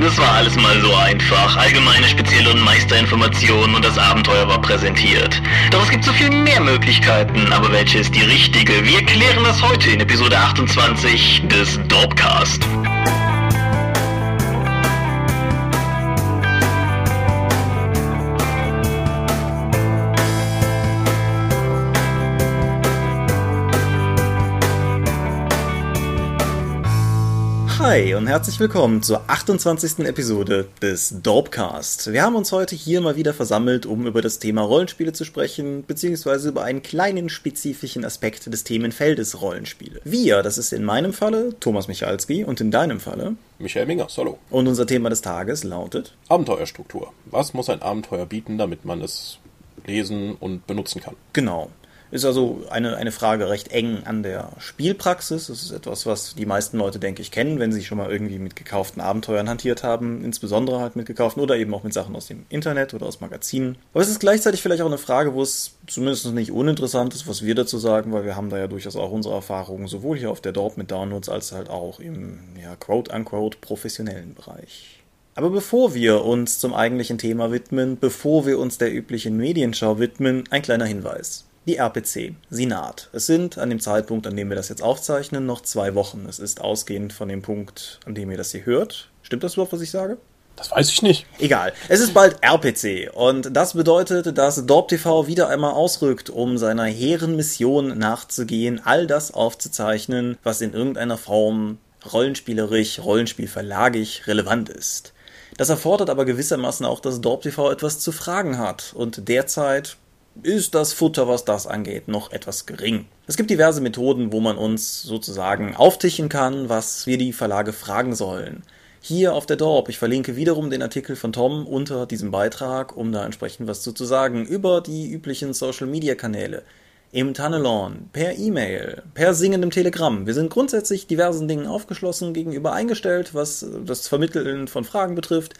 Das war alles mal so einfach. Allgemeine, spezielle und Meisterinformationen und das Abenteuer war präsentiert. Doch es gibt so viel mehr Möglichkeiten, aber welche ist die richtige? Wir klären das heute in Episode 28 des Dorpcast. Hi und herzlich willkommen zur 28. Episode des Dorpcast. Wir haben uns heute hier mal wieder versammelt, um über das Thema Rollenspiele zu sprechen, beziehungsweise über einen kleinen spezifischen Aspekt des Themenfeldes Rollenspiele. Wir, das ist in meinem Falle Thomas Michalski und in deinem Falle Michael Mingers, hallo. Und unser Thema des Tages lautet Abenteuerstruktur. Was muss ein Abenteuer bieten, damit man es lesen und benutzen kann? Genau. Ist also eine, eine Frage recht eng an der Spielpraxis. Das ist etwas, was die meisten Leute, denke ich, kennen, wenn sie schon mal irgendwie mit gekauften Abenteuern hantiert haben, insbesondere halt mit gekauften oder eben auch mit Sachen aus dem Internet oder aus Magazinen. Aber es ist gleichzeitig vielleicht auch eine Frage, wo es zumindest nicht uninteressant ist, was wir dazu sagen, weil wir haben da ja durchaus auch unsere Erfahrungen sowohl hier auf der Dorp mit Downloads als halt auch im, ja, quote-unquote professionellen Bereich. Aber bevor wir uns zum eigentlichen Thema widmen, bevor wir uns der üblichen Medienschau widmen, ein kleiner Hinweis. Die RPC, sie naht. Es sind an dem Zeitpunkt, an dem wir das jetzt aufzeichnen, noch zwei Wochen. Es ist ausgehend von dem Punkt, an dem ihr das hier hört. Stimmt das überhaupt, was ich sage? Das weiß ich nicht. Egal. Es ist bald RPC und das bedeutet, dass DorpTV wieder einmal ausrückt, um seiner hehren Mission nachzugehen, all das aufzuzeichnen, was in irgendeiner Form rollenspielerisch, rollenspielverlagig relevant ist. Das erfordert aber gewissermaßen auch, dass DorpTV etwas zu fragen hat und derzeit ist das Futter, was das angeht, noch etwas gering. Es gibt diverse Methoden, wo man uns sozusagen auftischen kann, was wir die Verlage fragen sollen. Hier auf der Dorp, ich verlinke wiederum den Artikel von Tom unter diesem Beitrag, um da entsprechend was zu, sagen, über die üblichen Social Media Kanäle. Im Tunnelon, per E-Mail, per singendem Telegramm. Wir sind grundsätzlich diversen Dingen aufgeschlossen gegenüber eingestellt, was das Vermitteln von Fragen betrifft.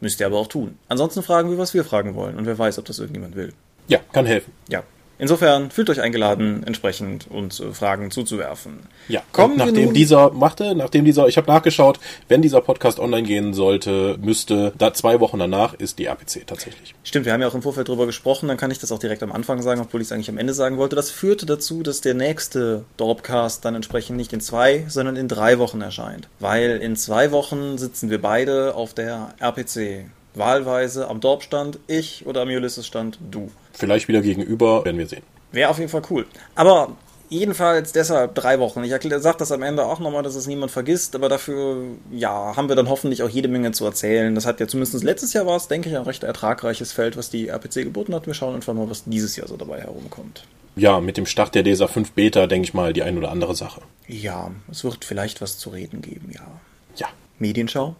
Müsst ihr aber auch tun. Ansonsten fragen wir, was wir fragen wollen. Und wer weiß, ob das irgendjemand will. Ja, kann helfen. Ja. Insofern fühlt euch eingeladen, entsprechend uns äh, Fragen zuzuwerfen. Ja, kommen nachdem dieser machte, nachdem dieser, ich habe nachgeschaut, wenn dieser Podcast online gehen sollte, müsste da zwei Wochen danach ist die RPC tatsächlich. Stimmt, wir haben ja auch im Vorfeld drüber gesprochen, dann kann ich das auch direkt am Anfang sagen, obwohl ich es eigentlich am Ende sagen wollte. Das führte dazu, dass der nächste Dorpcast dann entsprechend nicht in zwei, sondern in drei Wochen erscheint. Weil in zwei Wochen sitzen wir beide auf der RPC wahlweise am Dorpstand, ich oder am Ulysses-Stand, du. Vielleicht wieder gegenüber, werden wir sehen. Wäre auf jeden Fall cool. Aber jedenfalls deshalb drei Wochen. Ich sage das am Ende auch nochmal, dass es niemand vergisst, aber dafür, ja, haben wir dann hoffentlich auch jede Menge zu erzählen. Das hat ja zumindest letztes Jahr war es, denke ich, ein recht ertragreiches Feld, was die RPC geboten hat. Wir schauen einfach mal, was dieses Jahr so dabei herumkommt. Ja, mit dem Start der DSA 5 Beta, denke ich mal, die ein oder andere Sache. Ja, es wird vielleicht was zu reden geben, ja. Ja. Medienschau?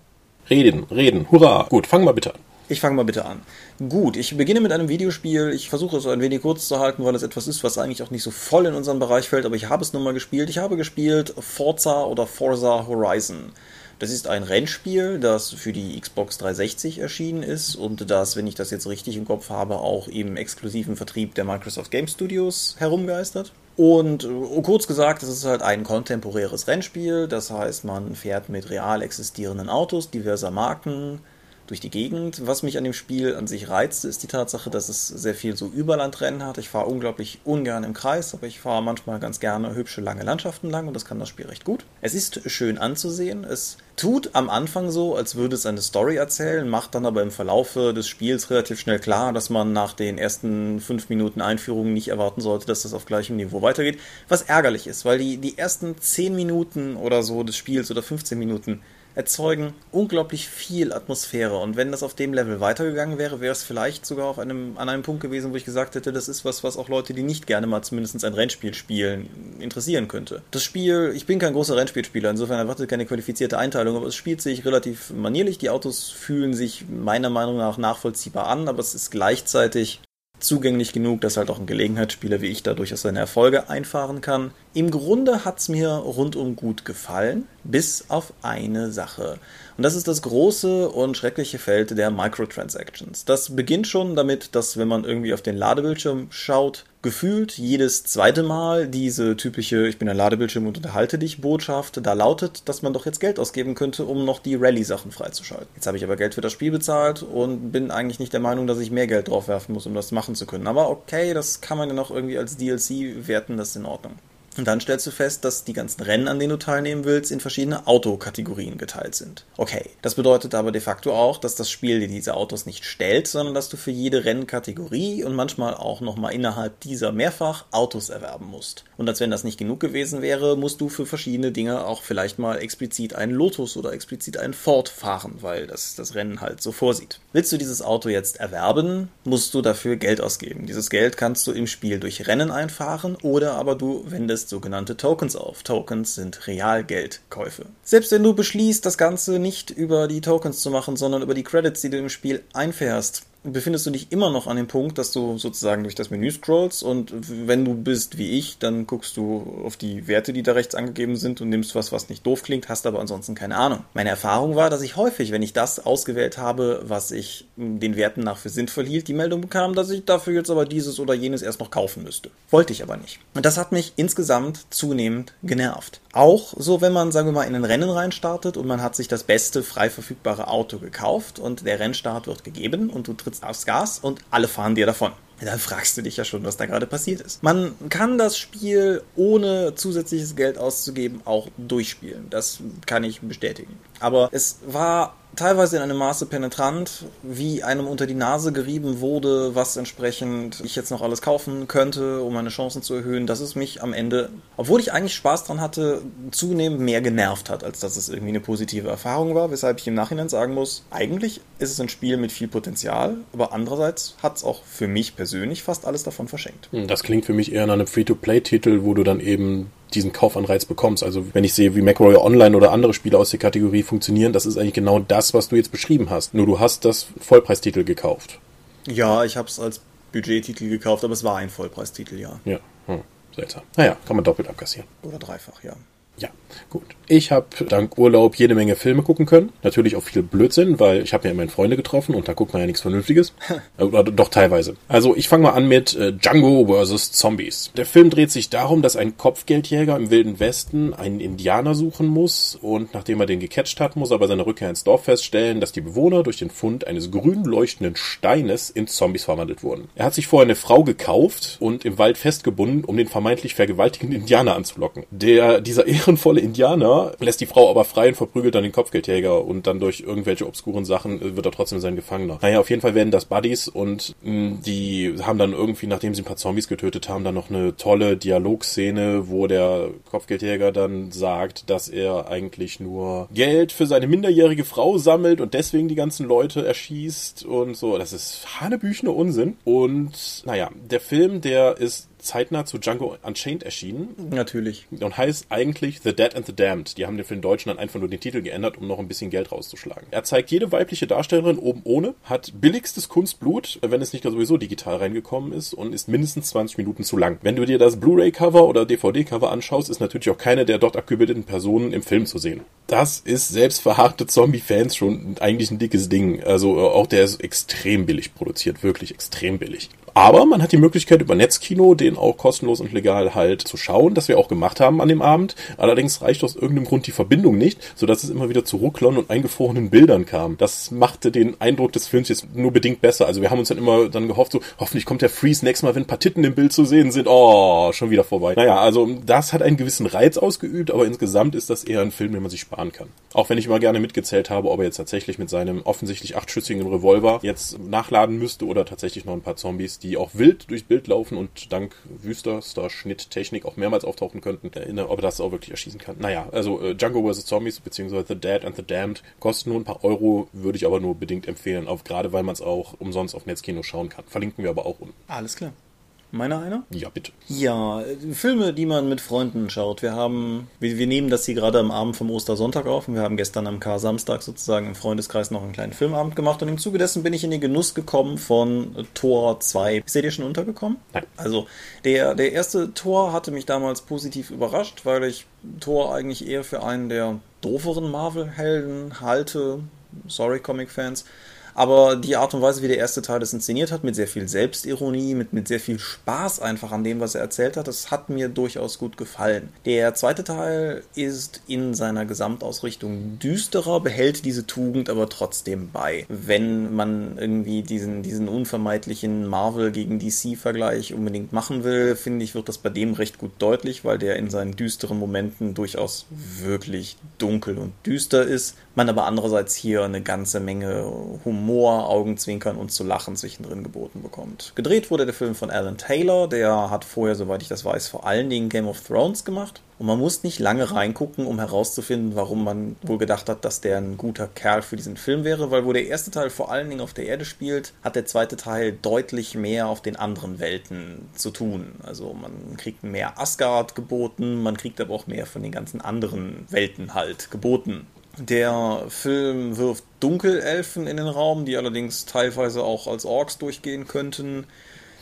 Reden, reden, hurra. Gut, fang mal bitte an. Ich fange mal bitte an. Gut, ich beginne mit einem Videospiel. Ich versuche es ein wenig kurz zu halten, weil es etwas ist, was eigentlich auch nicht so voll in unseren Bereich fällt, aber ich habe es nun mal gespielt. Ich habe gespielt Forza oder Forza Horizon. Das ist ein Rennspiel, das für die Xbox 360 erschienen ist und das, wenn ich das jetzt richtig im Kopf habe, auch im exklusiven Vertrieb der Microsoft Game Studios herumgeistert. Und uh, kurz gesagt, es ist halt ein kontemporäres Rennspiel. Das heißt, man fährt mit real existierenden Autos diverser Marken durch die Gegend. Was mich an dem Spiel an sich reizt, ist die Tatsache, dass es sehr viel so Überlandrennen hat. Ich fahre unglaublich ungern im Kreis, aber ich fahre manchmal ganz gerne hübsche lange Landschaften lang und das kann das Spiel recht gut. Es ist schön anzusehen. Es tut am Anfang so, als würde es eine Story erzählen, macht dann aber im Verlaufe des Spiels relativ schnell klar, dass man nach den ersten fünf Minuten Einführung nicht erwarten sollte, dass das auf gleichem Niveau weitergeht. Was ärgerlich ist, weil die, die ersten zehn Minuten oder so des Spiels oder 15 Minuten erzeugen unglaublich viel Atmosphäre. Und wenn das auf dem Level weitergegangen wäre, wäre es vielleicht sogar auf einem, an einem Punkt gewesen, wo ich gesagt hätte, das ist was, was auch Leute, die nicht gerne mal zumindest ein Rennspiel spielen, interessieren könnte. Das Spiel, ich bin kein großer Rennspielspieler, insofern erwartet keine qualifizierte Einteilung, aber es spielt sich relativ manierlich. Die Autos fühlen sich meiner Meinung nach nachvollziehbar an, aber es ist gleichzeitig zugänglich genug, dass halt auch ein Gelegenheitsspieler wie ich da durchaus seine Erfolge einfahren kann. Im Grunde hat es mir rundum gut gefallen, bis auf eine Sache. Und das ist das große und schreckliche Feld der Microtransactions. Das beginnt schon damit, dass wenn man irgendwie auf den Ladebildschirm schaut, gefühlt jedes zweite Mal diese typische Ich bin ein Ladebildschirm und unterhalte dich Botschaft da lautet, dass man doch jetzt Geld ausgeben könnte, um noch die Rallye-Sachen freizuschalten. Jetzt habe ich aber Geld für das Spiel bezahlt und bin eigentlich nicht der Meinung, dass ich mehr Geld draufwerfen muss, um das machen zu können. Aber okay, das kann man ja noch irgendwie als DLC werten, das ist in Ordnung. Und dann stellst du fest, dass die ganzen Rennen, an denen du teilnehmen willst, in verschiedene Autokategorien geteilt sind. Okay, das bedeutet aber de facto auch, dass das Spiel dir diese Autos nicht stellt, sondern dass du für jede Rennkategorie und manchmal auch nochmal innerhalb dieser mehrfach Autos erwerben musst. Und als wenn das nicht genug gewesen wäre, musst du für verschiedene Dinge auch vielleicht mal explizit einen Lotus oder explizit einen Ford fahren, weil das das Rennen halt so vorsieht. Willst du dieses Auto jetzt erwerben, musst du dafür Geld ausgeben. Dieses Geld kannst du im Spiel durch Rennen einfahren oder aber du wendest sogenannte Tokens auf. Tokens sind Realgeldkäufe. Selbst wenn du beschließt, das Ganze nicht über die Tokens zu machen, sondern über die Credits, die du im Spiel einfährst, befindest du dich immer noch an dem Punkt, dass du sozusagen durch das Menü scrollst und wenn du bist wie ich, dann guckst du auf die Werte, die da rechts angegeben sind und nimmst was, was nicht doof klingt, hast aber ansonsten keine Ahnung. Meine Erfahrung war, dass ich häufig, wenn ich das ausgewählt habe, was ich den Werten nach für sinnvoll hielt, die Meldung bekam, dass ich dafür jetzt aber dieses oder jenes erst noch kaufen müsste. Wollte ich aber nicht. Und das hat mich insgesamt zunehmend genervt. Auch so, wenn man, sagen wir mal, in ein Rennen reinstartet und man hat sich das beste frei verfügbare Auto gekauft und der Rennstart wird gegeben und du trittst aufs Gas und alle fahren dir davon. Dann fragst du dich ja schon, was da gerade passiert ist. Man kann das Spiel ohne zusätzliches Geld auszugeben auch durchspielen. Das kann ich bestätigen. Aber es war teilweise in einem Maße penetrant, wie einem unter die Nase gerieben wurde, was entsprechend ich jetzt noch alles kaufen könnte, um meine Chancen zu erhöhen, dass es mich am Ende, obwohl ich eigentlich Spaß dran hatte, zunehmend mehr genervt hat, als dass es irgendwie eine positive Erfahrung war, weshalb ich im Nachhinein sagen muss, eigentlich ist es ein Spiel mit viel Potenzial, aber andererseits hat es auch für mich persönlich fast alles davon verschenkt. Hm, das klingt für mich eher nach einem Free-to-Play-Titel, wo du dann eben diesen Kaufanreiz bekommst. Also wenn ich sehe, wie MacRoy Online oder andere Spiele aus der Kategorie funktionieren, das ist eigentlich genau das, was du jetzt beschrieben hast. Nur du hast das Vollpreistitel gekauft. Ja, ich habe es als Budgettitel gekauft, aber es war ein Vollpreistitel, ja. Ja, hm, seltsam. Naja, kann man doppelt abkassieren. Oder dreifach, ja. Ja, gut. Ich habe dank Urlaub jede Menge Filme gucken können. Natürlich auch viel Blödsinn, weil ich habe ja immerhin Freunde getroffen und da guckt man ja nichts Vernünftiges. Oder doch teilweise. Also ich fange mal an mit äh, Django vs. Zombies. Der Film dreht sich darum, dass ein Kopfgeldjäger im Wilden Westen einen Indianer suchen muss und nachdem er den gecatcht hat, muss er bei seiner Rückkehr ins Dorf feststellen, dass die Bewohner durch den Fund eines grün leuchtenden Steines in Zombies verwandelt wurden. Er hat sich vorher eine Frau gekauft und im Wald festgebunden, um den vermeintlich vergewaltigenden Indianer anzulocken. Der, dieser ehrenvolle Indianer lässt die Frau aber frei und verprügelt dann den Kopfgeldjäger und dann durch irgendwelche obskuren Sachen äh, wird er trotzdem sein Gefangener. Naja, auf jeden Fall werden das Buddies und mh, mm, die haben dann irgendwie, nachdem sie ein paar Zombies getötet haben, dann noch eine tolle Dialogszene, wo der Kopfgeldjäger dann sagt, dass er eigentlich nur Geld für seine minderjährige Frau sammelt und deswegen die ganzen Leute erschießt und so. Das ist hanebüchene Unsinn. Und naja, der Film, der ist zeitnah zu Django Unchained erschienen. Natürlich. Und heißt eigentlich The Dead and the Damned. Die haben den für den Deutschen dann einfach nur den Titel geändert, um noch ein bisschen Geld rauszuschlagen. Er zeigt jede weibliche Darstellerin oben ohne, hat billigstes Kunstblut, wenn es nicht sowieso digital reingekommen ist und ist mindestens 20 Minuten zu lang. Wenn du dir das Blu-ray-Cover oder DVD-Cover anschaust, ist natürlich auch keine der dort abgebildeten Personen im Film zu sehen. Das ist selbst für harte Zombie-Fans schon eigentlich ein dickes Ding. Also äh, auch der ist extrem billig produziert, wirklich extrem billig. Aber man hat die Möglichkeit über Netzkino den auch kostenlos und legal halt zu schauen, das wir auch gemacht haben an dem Abend. Allerdings reicht aus irgendeinem Grund die Verbindung nicht, sodass es immer wieder zu Rucklern und eingefrorenen Bildern kam. Das machte den Eindruck des Films jetzt nur bedingt besser. Also wir haben uns dann immer dann gehofft, so hoffentlich kommt der Freeze nächstes Mal, wenn ein paar Titten im Bild zu sehen sind. Oh, schon wieder vorbei. Naja, also das hat einen gewissen Reiz ausgeübt, aber insgesamt ist das eher ein Film, den man sich sparen kann. Auch wenn ich immer gerne mitgezählt habe, ob er jetzt tatsächlich mit seinem offensichtlich achtschüssigen Revolver jetzt nachladen müsste oder tatsächlich noch ein paar Zombies, die auch wild durchs Bild laufen und dank wüster Star-Schnitttechnik auch mehrmals auftauchen könnten, erinnere, ob er das auch wirklich erschießen kann. Naja, also äh, Django vs. Zombies beziehungsweise The Dead and the Damned kosten nur ein paar Euro, würde ich aber nur bedingt empfehlen, auch gerade weil man es auch umsonst auf Netzkino schauen kann. Verlinken wir aber auch unten. Alles klar. Meine einer? Ja, bitte. Ja, Filme, die man mit Freunden schaut. Wir haben, wir, wir nehmen das hier gerade am Abend vom Ostersonntag auf und wir haben gestern am K-Samstag sozusagen im Freundeskreis noch einen kleinen Filmabend gemacht und im Zuge dessen bin ich in den Genuss gekommen von Tor 2. Ist der dir schon untergekommen? Nein. Also, der, der erste Tor hatte mich damals positiv überrascht, weil ich Tor eigentlich eher für einen der dooferen Marvel-Helden halte. Sorry, Comic-Fans. Aber die Art und Weise, wie der erste Teil das inszeniert hat, mit sehr viel Selbstironie, mit, mit sehr viel Spaß einfach an dem, was er erzählt hat, das hat mir durchaus gut gefallen. Der zweite Teil ist in seiner Gesamtausrichtung düsterer, behält diese Tugend aber trotzdem bei. Wenn man irgendwie diesen, diesen unvermeidlichen Marvel gegen DC-Vergleich unbedingt machen will, finde ich, wird das bei dem recht gut deutlich, weil der in seinen düsteren Momenten durchaus wirklich dunkel und düster ist. Man aber andererseits hier eine ganze Menge Humor Augenzwinkern und zu lachen zwischendrin geboten bekommt. Gedreht wurde der Film von Alan Taylor, der hat vorher, soweit ich das weiß, vor allen Dingen Game of Thrones gemacht. Und man muss nicht lange reingucken, um herauszufinden, warum man wohl gedacht hat, dass der ein guter Kerl für diesen Film wäre, weil wo der erste Teil vor allen Dingen auf der Erde spielt, hat der zweite Teil deutlich mehr auf den anderen Welten zu tun. Also man kriegt mehr Asgard geboten, man kriegt aber auch mehr von den ganzen anderen Welten halt geboten. Der Film wirft Dunkelelfen in den Raum, die allerdings teilweise auch als Orks durchgehen könnten.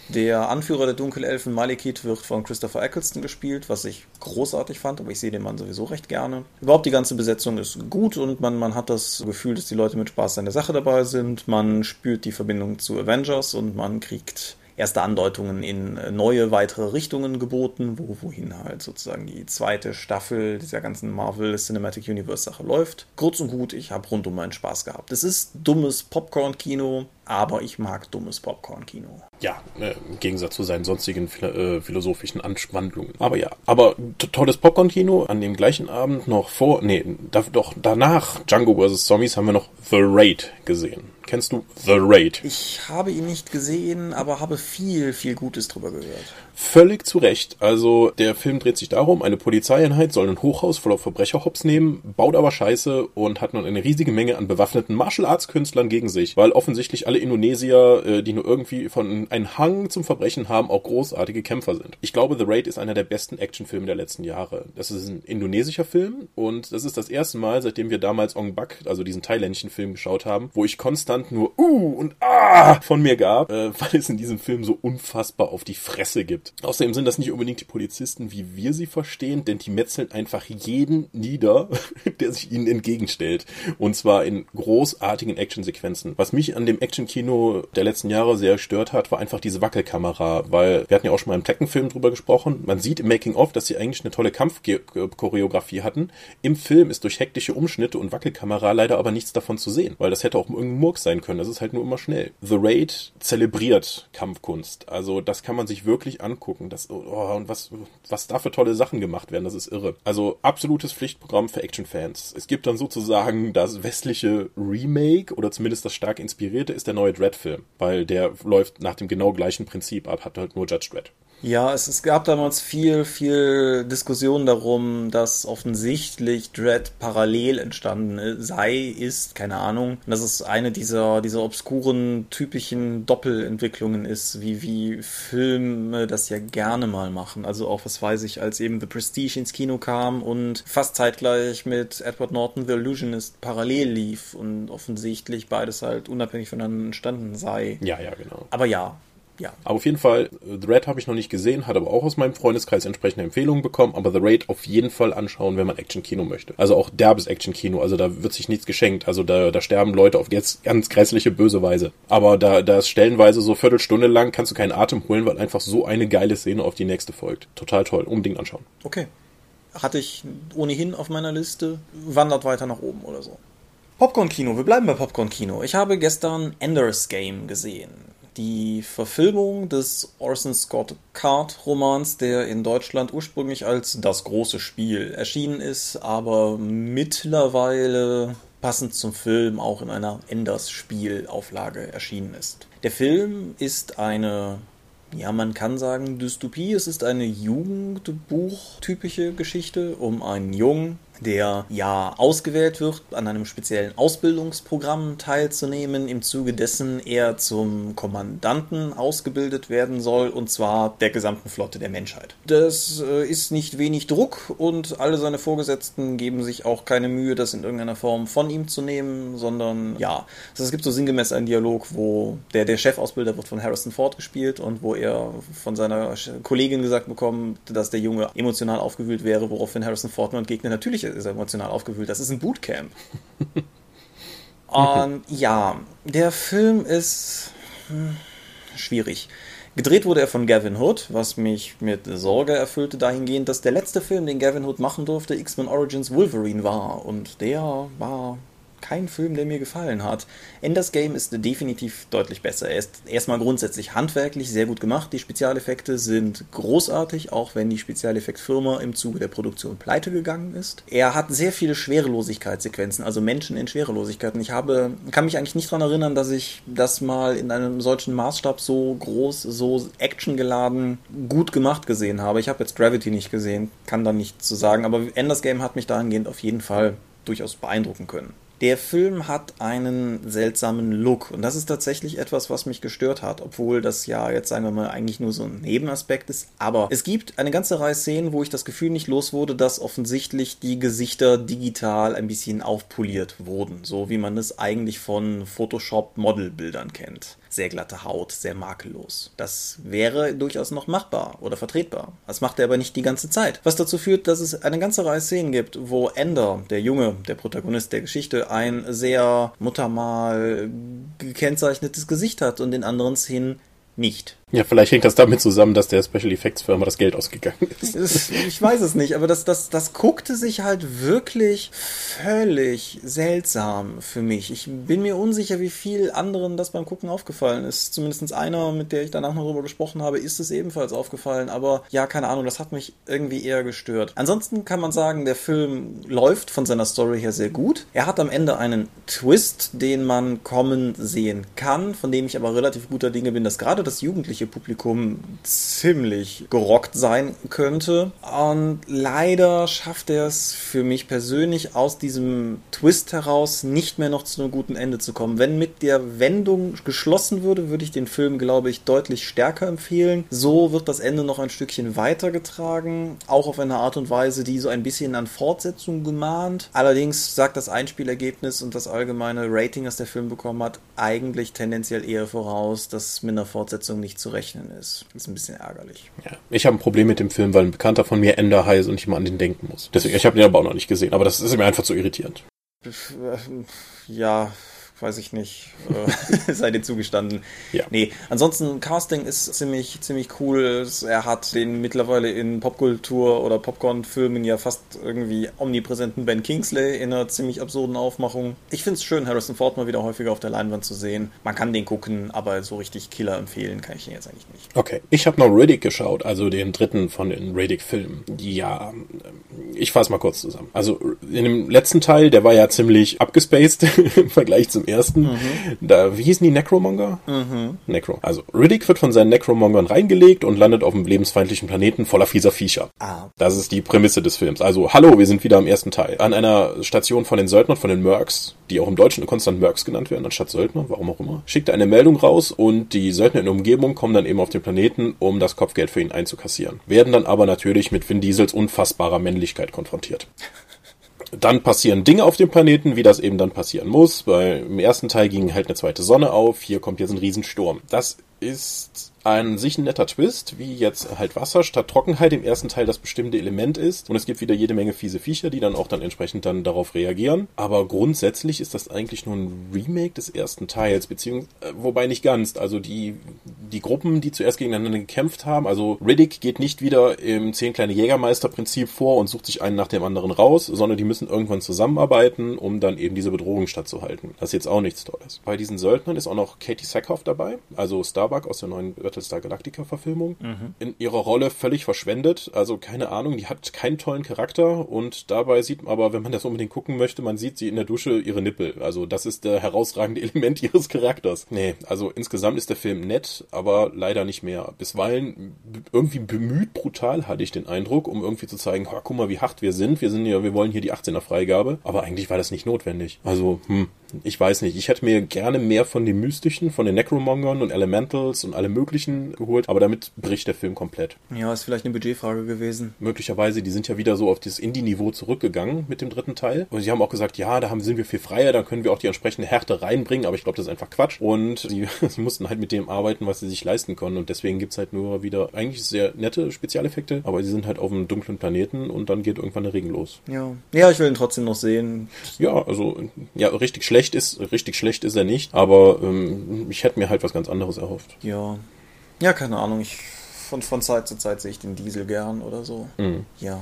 Der Anführer der Dunkelelfen, Malekith, wird von Christopher Eccleston gespielt, was ich großartig fand, aber ich sehe den Mann sowieso recht gerne. Überhaupt die ganze Besetzung ist gut und man, man hat das Gefühl, dass die Leute mit Spaß an der Sache dabei sind. Man spürt die Verbindung zu Avengers und man kriegt erste Andeutungen in neue weitere Richtungen geboten, wo, wohin halt sozusagen die zweite Staffel dieser ganzen Marvel Cinematic Universe Sache läuft. Kurz und gut, ich habe rundum meinen Spaß gehabt. Es ist dummes Popcorn-Kino, aber ich mag dummes Popcorn-Kino. Ja, äh, im Gegensatz zu seinen sonstigen äh, philosophischen Anwandlungen. Aber ja, aber tolles Popcorn-Kino. An dem gleichen Abend noch vor, nee, da, doch danach Django vs. Zombies haben wir noch The Raid gesehen. Kennst du The Raid? Ich habe ihn nicht gesehen, aber habe viel, viel Gutes drüber gehört. Völlig zu Recht. Also der Film dreht sich darum, eine Polizeieinheit soll ein Hochhaus voller Verbrecher hops nehmen, baut aber Scheiße und hat nun eine riesige Menge an bewaffneten Martial Arts Künstlern gegen sich, weil offensichtlich alle Indonesier, äh, die nur irgendwie von einem Hang zum Verbrechen haben, auch großartige Kämpfer sind. Ich glaube, The Raid ist einer der besten Actionfilme der letzten Jahre. Das ist ein indonesischer Film und das ist das erste Mal, seitdem wir damals Ong Bak, also diesen thailändischen Film geschaut haben, wo ich konstant nur Uh und Ah von mir gab, äh, weil es in diesem Film so unfassbar auf die Fresse gibt. Außerdem sind das nicht unbedingt die Polizisten, wie wir sie verstehen, denn die metzeln einfach jeden nieder, der sich ihnen entgegenstellt. Und zwar in großartigen Actionsequenzen. Was mich an dem Actionkino der letzten Jahre sehr stört hat, war einfach diese Wackelkamera, weil wir hatten ja auch schon mal im Tekken-Film drüber gesprochen. Man sieht im Making-of, dass sie eigentlich eine tolle Kampfchoreografie hatten. Im Film ist durch hektische Umschnitte und Wackelkamera leider aber nichts davon zu sehen, weil das hätte auch irgendein Murks sein können. Das ist halt nur immer schnell. The Raid zelebriert Kampfkunst. Also das kann man sich wirklich anschauen angucken. Das, oh, und was, was da für tolle Sachen gemacht werden, das ist irre. Also absolutes Pflichtprogramm für Actionfans. Es gibt dann sozusagen das westliche Remake oder zumindest das stark inspirierte ist der neue Dread-Film, weil der läuft nach dem genau gleichen Prinzip ab, hat halt nur Judge Dread. Ja, es, es gab damals viel, viel Diskussion darum, dass offensichtlich Dread parallel entstanden sei, ist, keine Ahnung, dass es eine dieser, dieser obskuren, typischen Doppelentwicklungen ist, wie, wie Filme das ja gerne mal machen. Also auch, was weiß ich, als eben The Prestige ins Kino kam und fast zeitgleich mit Edward Norton The Illusionist parallel lief und offensichtlich beides halt unabhängig voneinander entstanden sei. Ja, ja, genau. Aber ja, ja. Aber auf jeden Fall, The Raid habe ich noch nicht gesehen, hat aber auch aus meinem Freundeskreis entsprechende Empfehlungen bekommen, aber The Raid auf jeden Fall anschauen, wenn man Action-Kino möchte. Also auch derbes Action-Kino, also da wird sich nichts geschenkt, also da, da sterben Leute auf jetzt ganz grässliche, böse Weise. Aber da, da ist stellenweise so Viertelstunde lang, kannst du keinen Atem holen, weil einfach so eine geile Szene auf die nächste folgt. Total toll, unbedingt anschauen. Okay. Hatte ich ohnehin auf meiner Liste, wandert weiter nach oben oder so. Popcorn-Kino, wir bleiben bei Popcorn-Kino. Ich habe gestern Ender's Game gesehen die Verfilmung des Orson Scott Card Romans, der in Deutschland ursprünglich als Das große Spiel erschienen ist, aber mittlerweile passend zum Film auch in einer Enders Spiel Auflage erschienen ist. Der Film ist eine ja, man kann sagen Dystopie. Es ist eine Jugendbuch-typische Geschichte um einen Jungen, der ja ausgewählt wird, an einem speziellen Ausbildungsprogramm teilzunehmen, im Zuge dessen er zum Kommandanten ausgebildet werden soll, und zwar der gesamten Flotte der Menschheit. Das äh, ist nicht wenig Druck und alle seine Vorgesetzten geben sich auch keine Mühe, das in irgendeiner Form von ihm zu nehmen, sondern ja, also es gibt so sinngemäß einen Dialog, wo der, der Chefausbilder wird von Harrison Ford gespielt und wo er von seiner Kollegin gesagt bekommt, dass der Junge emotional aufgewühlt wäre, woraufhin Harrison Ford nur entgegnet, natürlich ist er emotional aufgewühlt, das ist ein Bootcamp. und ja, der Film ist hm, schwierig. Gedreht wurde er von Gavin Hood, was mich mit Sorge erfüllte dahingehend, dass der letzte Film, den Gavin Hood machen durfte, X-Men Origins Wolverine war. Und der war kein Film, der mir gefallen hat. Enders Game ist definitiv deutlich besser. Er ist erstmal grundsätzlich handwerklich sehr gut gemacht. Die Spezialeffekte sind großartig, auch wenn die Spezialeffektfirma im Zuge der Produktion pleite gegangen ist. Er hat sehr viele Schwerelosigkeitssequenzen, also Menschen in Schwerelosigkeiten. Ich habe, kann mich eigentlich nicht daran erinnern, dass ich das mal in einem solchen Maßstab so groß, so actiongeladen, gut gemacht gesehen habe. Ich habe jetzt Gravity nicht gesehen, kann da nichts zu sagen, aber Enders Game hat mich dahingehend auf jeden Fall durchaus beeindrucken können. Der Film hat einen seltsamen Look und das ist tatsächlich etwas, was mich gestört hat, obwohl das ja jetzt sagen wir mal eigentlich nur so ein Nebenaspekt ist. Aber es gibt eine ganze Reihe Szenen, wo ich das Gefühl nicht los wurde, dass offensichtlich die Gesichter digital ein bisschen aufpoliert wurden, so wie man es eigentlich von Photoshop Modelbildern kennt sehr glatte Haut, sehr makellos. Das wäre durchaus noch machbar oder vertretbar. Das macht er aber nicht die ganze Zeit. Was dazu führt, dass es eine ganze Reihe Szenen gibt, wo Ender, der Junge, der Protagonist der Geschichte, ein sehr muttermal gekennzeichnetes Gesicht hat und in anderen Szenen nicht. Ja, vielleicht hängt das damit zusammen, dass der Special Effects Firma das Geld ausgegangen ist. Ich weiß es nicht, aber das, das, das guckte sich halt wirklich völlig seltsam für mich. Ich bin mir unsicher, wie viel anderen das beim Gucken aufgefallen ist. Zumindest einer, mit der ich danach noch darüber gesprochen habe, ist es ebenfalls aufgefallen. Aber ja, keine Ahnung, das hat mich irgendwie eher gestört. Ansonsten kann man sagen, der Film läuft von seiner Story her sehr gut. Er hat am Ende einen Twist, den man kommen sehen kann, von dem ich aber relativ guter Dinge bin, dass gerade das Jugendliche jugendliche Publikum ziemlich gerockt sein könnte. Und leider schafft er es für mich persönlich aus diesem Twist heraus nicht mehr noch zu einem guten Ende zu kommen. Wenn mit der Wendung geschlossen würde, würde ich den Film, glaube ich, deutlich stärker empfehlen. So wird das Ende noch ein Stückchen weitergetragen, auch auf eine Art und Weise, die so ein bisschen an Fortsetzung gemahnt. Allerdings sagt das Einspielergebnis und das allgemeine Rating, das der Film bekommen hat, eigentlich tendenziell eher voraus, dass mit einer Fortsetzung nicht zu zu rechnen ist. Das ist ein bisschen ärgerlich. Ja, ich habe ein Problem mit dem Film, weil ein Bekannter von mir Ender heißt und ich mal an den denken muss. Deswegen, ich habe den aber auch noch nicht gesehen, aber das ist mir einfach zu irritierend. Ja, weiß ich nicht, äh, sei dir zugestanden. Ja. Nee, ansonsten Casting ist ziemlich, ziemlich cool. Er hat den mittlerweile in Popkultur oder Popcorn-Filmen ja fast irgendwie omnipräsenten Ben Kingsley in einer ziemlich absurden Aufmachung. Ich finde es schön, Harrison Ford mal wieder häufiger auf der Leinwand zu sehen. Man kann den gucken, aber so richtig Killer empfehlen kann ich ihn jetzt eigentlich nicht. Okay, ich habe noch Riddick geschaut, also den dritten von den Riddick-Filmen. Ja, ich fasse mal kurz zusammen. Also in dem letzten Teil, der war ja ziemlich abgespaced im Vergleich zum ersten. Mhm. Da, wie hießen die Necromonger? Mhm. Necro. Also Riddick wird von seinen Necromongern reingelegt und landet auf einem lebensfeindlichen Planeten voller fieser Viecher. Ah. Das ist die Prämisse des Films. Also, hallo, wir sind wieder im ersten Teil. An einer Station von den Söldnern, von den Mercs, die auch im Deutschen konstant Mercs genannt werden, anstatt Söldner, warum auch immer, schickt er eine Meldung raus und die Söldner in der Umgebung kommen dann eben auf den Planeten, um das Kopfgeld für ihn einzukassieren. Werden dann aber natürlich mit Vin Diesels unfassbarer Männlichkeit konfrontiert. Dann passieren Dinge auf dem Planeten, wie das eben dann passieren muss. Weil im ersten Teil ging halt eine zweite Sonne auf, hier kommt jetzt ein Riesensturm. Das ist an sich ein netter Twist, wie jetzt halt Wasser statt Trockenheit im ersten Teil das bestimmte Element ist. Und es gibt wieder jede Menge fiese Viecher, die dann auch dann entsprechend dann darauf reagieren. Aber grundsätzlich ist das eigentlich nur ein Remake des ersten Teils, beziehungsweise, äh, wobei nicht ganz. Also die, die Gruppen, die zuerst gegeneinander gekämpft haben, also Riddick geht nicht wieder im zehn kleine Jägermeister-Prinzip vor und sucht sich einen nach dem anderen raus, sondern die müssen irgendwann zusammenarbeiten, um dann eben diese Bedrohung stattzuhalten. Das ist jetzt auch nichts Tolles. Bei diesen Söldnern ist auch noch Katie Sackhoff dabei, also Starbuck aus der neuen Battlestar Galactica-Verfilmung, mhm. in ihrer Rolle völlig verschwendet. Also keine Ahnung, die hat keinen tollen Charakter und dabei sieht man aber, wenn man das unbedingt gucken möchte, man sieht sie in der Dusche ihre Nippel. Also das ist der herausragende Element ihres Charakters. Nee, also insgesamt ist der Film nett, aber leider nicht mehr. Bisweilen irgendwie bemüht brutal hatte ich den Eindruck, um irgendwie zu zeigen, guck mal, wie hart wir sind. Wir sind ja, wir wollen hier die 18er Freigabe. Aber eigentlich war das nicht notwendig. Also, hm, ich weiß nicht. Ich hätte mir gerne mehr von dem Mystischen, von den Necromongern und Elementals und alle möglichen geholt, aber damit bricht der Film komplett. Ja, ist vielleicht eine Budgetfrage gewesen. Möglicherweise, die sind ja wieder so auf das Indie-Niveau zurückgegangen mit dem dritten Teil. Und sie haben auch gesagt, ja, da haben, sind wir viel freier, da können wir auch die entsprechende Härte reinbringen, aber ich glaube, das ist einfach Quatsch. Und sie, sie mussten halt mit dem arbeiten, was sie sich leisten konnten. Und deswegen gibt's halt nur wieder eigentlich sehr nette Spezialeffekte, aber sie sind halt auf einem dunklen Planeten und dann geht irgendwann der Regen los. Ja. Ja, ich will ihn trotzdem noch sehen. Ja, also, ja, richtig schlecht ist, richtig schlecht ist er nicht, aber ähm, ich hätte mir halt was ganz anderes erhofft. Ja. Ja, keine Ahnung. Ich, von, von Zeit zu Zeit sehe ich den Diesel gern oder so. Mhm. Ja.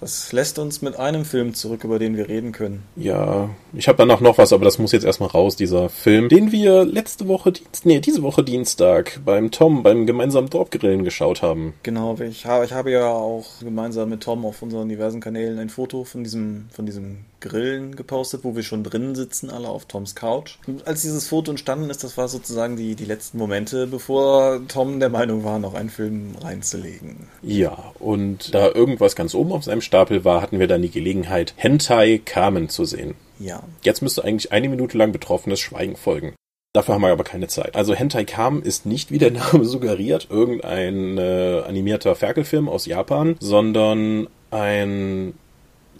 Das lässt uns mit einem Film zurück, über den wir reden können. Ja, ich habe danach noch was, aber das muss jetzt erstmal raus, dieser Film, den wir letzte Woche, Dienst, nee, diese Woche Dienstag beim Tom, beim gemeinsamen Dorfgrillen geschaut haben. Genau, ich habe, ich habe ja auch gemeinsam mit Tom auf unseren diversen Kanälen ein Foto von diesem, von diesem Grillen gepostet, wo wir schon drinnen sitzen, alle auf Toms Couch. Und als dieses Foto entstanden ist, das war sozusagen die, die letzten Momente, bevor Tom der Meinung war, noch einen Film reinzulegen. Ja, und da irgendwas ganz oben auf seinem Stapel war, hatten wir dann die Gelegenheit, Hentai Carmen zu sehen. Ja. Jetzt müsste eigentlich eine Minute lang betroffenes Schweigen folgen. Dafür haben wir aber keine Zeit. Also Hentai Kamen ist nicht, wie der Name suggeriert, irgendein äh, animierter Ferkelfilm aus Japan, sondern ein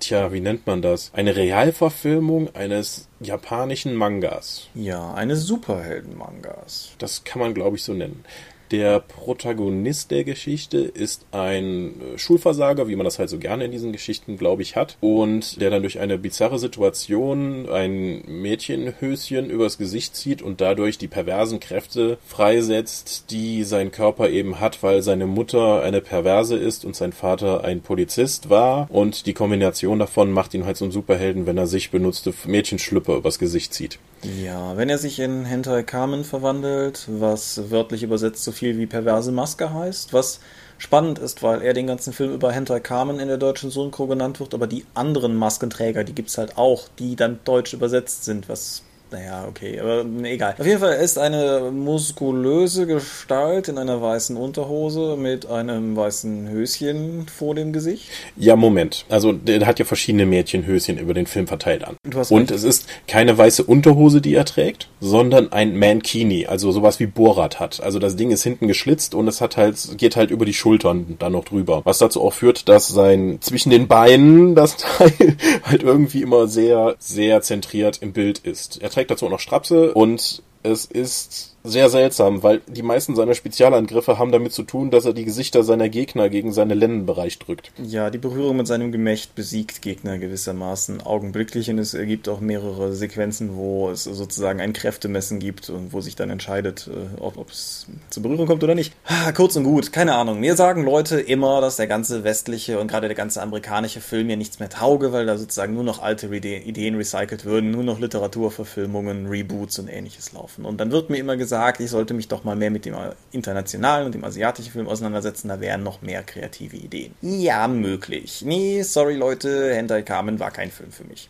Tja, wie nennt man das? Eine Realverfilmung eines japanischen Mangas. Ja, eines Superhelden-Mangas. Das kann man, glaube ich, so nennen. Der Protagonist der Geschichte ist ein äh, Schulversager, wie man das halt so gerne in diesen Geschichten, glaube ich, hat. Und der dann durch eine bizarre Situation ein Mädchenhöschen übers Gesicht zieht und dadurch die perversen Kräfte freisetzt, die sein Körper eben hat, weil seine Mutter eine Perverse ist und sein Vater ein Polizist war. Und die Kombination davon macht ihn halt einen Superhelden, wenn er sich benutzte Mädchenschlüpper übers Gesicht zieht. Ja, wenn er sich in Hentai Carmen verwandelt, was wörtlich übersetzt so viel wie perverse Maske heißt, was spannend ist, weil er den ganzen Film über Hentai Carmen in der deutschen Synchro genannt wird, aber die anderen Maskenträger, die gibt's halt auch, die dann deutsch übersetzt sind, was naja, okay, aber nee, egal. Auf jeden Fall ist eine muskulöse Gestalt in einer weißen Unterhose mit einem weißen Höschen vor dem Gesicht. Ja, Moment. Also der hat ja verschiedene Mädchenhöschen über den Film verteilt an. Du hast Und es ist keine weiße Unterhose, die er trägt, sondern ein Mankini, also sowas wie Borat hat. Also das Ding ist hinten geschlitzt und es hat halt, geht halt über die Schultern dann noch drüber. Was dazu auch führt, dass sein zwischen den Beinen das Teil halt irgendwie immer sehr, sehr zentriert im Bild ist. Er trägt dazu auch noch Strapse und es ist sehr seltsam, weil die meisten seiner Spezialangriffe haben damit zu tun, dass er die Gesichter seiner Gegner gegen seinen Lendenbereich drückt. Ja, die Berührung mit seinem Gemächt besiegt Gegner gewissermaßen augenblicklich und es ergibt auch mehrere Sequenzen, wo es sozusagen ein Kräftemessen gibt und wo sich dann entscheidet, äh, ob es zur Berührung kommt oder nicht. Kurz und gut, keine Ahnung. Mir sagen Leute immer, dass der ganze westliche und gerade der ganze amerikanische Film mir nichts mehr tauge, weil da sozusagen nur noch alte Ide- Ideen recycelt würden, nur noch Literaturverfilmungen, Reboots und ähnliches laufen. Und dann wird mir immer gesagt, ich sollte mich doch mal mehr mit dem internationalen und dem asiatischen Film auseinandersetzen, da wären noch mehr kreative Ideen. Ja, möglich. Nee, sorry Leute, Hentai Carmen war kein Film für mich.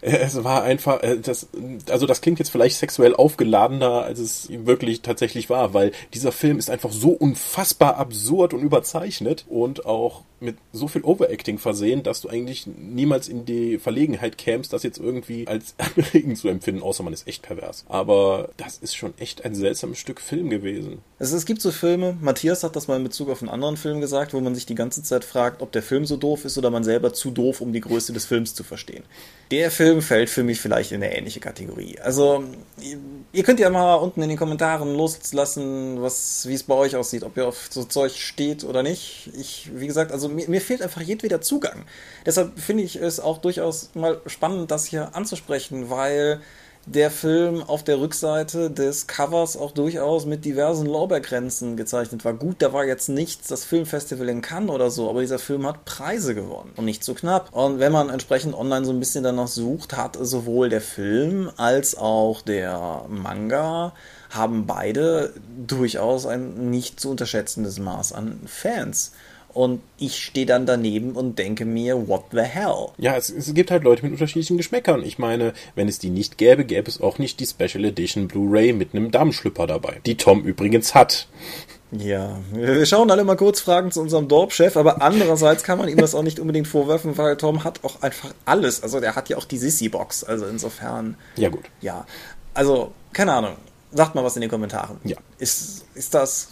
Es war einfach, äh, das, also das klingt jetzt vielleicht sexuell aufgeladener, als es wirklich tatsächlich war, weil dieser Film ist einfach so unfassbar absurd und überzeichnet und auch mit so viel Overacting versehen, dass du eigentlich niemals in die Verlegenheit kämst, das jetzt irgendwie als anregend zu empfinden, außer man ist echt pervers. Aber das ist schon echt ein seltsames Stück Film gewesen. Also es gibt so Filme, Matthias hat das mal in Bezug auf einen anderen Film gesagt, wo man sich die ganze Zeit fragt, ob der Film so doof ist oder man selber zu doof, um die Größe des Films zu verstehen. Der Film fällt für mich vielleicht in eine ähnliche Kategorie. Also, ihr- könnt ja mal unten in den Kommentaren loslassen, was, wie es bei euch aussieht, ob ihr auf so Zeug steht oder nicht. Ich, wie gesagt, also mir, mir fehlt einfach jedweder Zugang. Deshalb finde ich es auch durchaus mal spannend, das hier anzusprechen, weil der Film auf der Rückseite des Covers auch durchaus mit diversen Lorbeergrenzen gezeichnet war. Gut, da war jetzt nichts das Filmfestival in Cannes oder so, aber dieser Film hat Preise gewonnen und nicht zu knapp. Und wenn man entsprechend online so ein bisschen danach sucht, hat sowohl der Film als auch der Manga haben beide durchaus ein nicht zu unterschätzendes Maß an Fans. Und ich stehe dann daneben und denke mir, what the hell? Ja, es, es gibt halt Leute mit unterschiedlichen Geschmäckern. Ich meine, wenn es die nicht gäbe, gäbe es auch nicht die Special Edition Blu-ray mit einem Damenschlüpper dabei. Die Tom übrigens hat. Ja, wir schauen alle mal kurz Fragen zu unserem Dorfchef, aber andererseits kann man ihm das auch nicht unbedingt vorwerfen, weil Tom hat auch einfach alles. Also der hat ja auch die Sissy-Box, also insofern. Ja, gut. Ja, also keine Ahnung. Sagt mal was in den Kommentaren. Ja. Ist, ist das,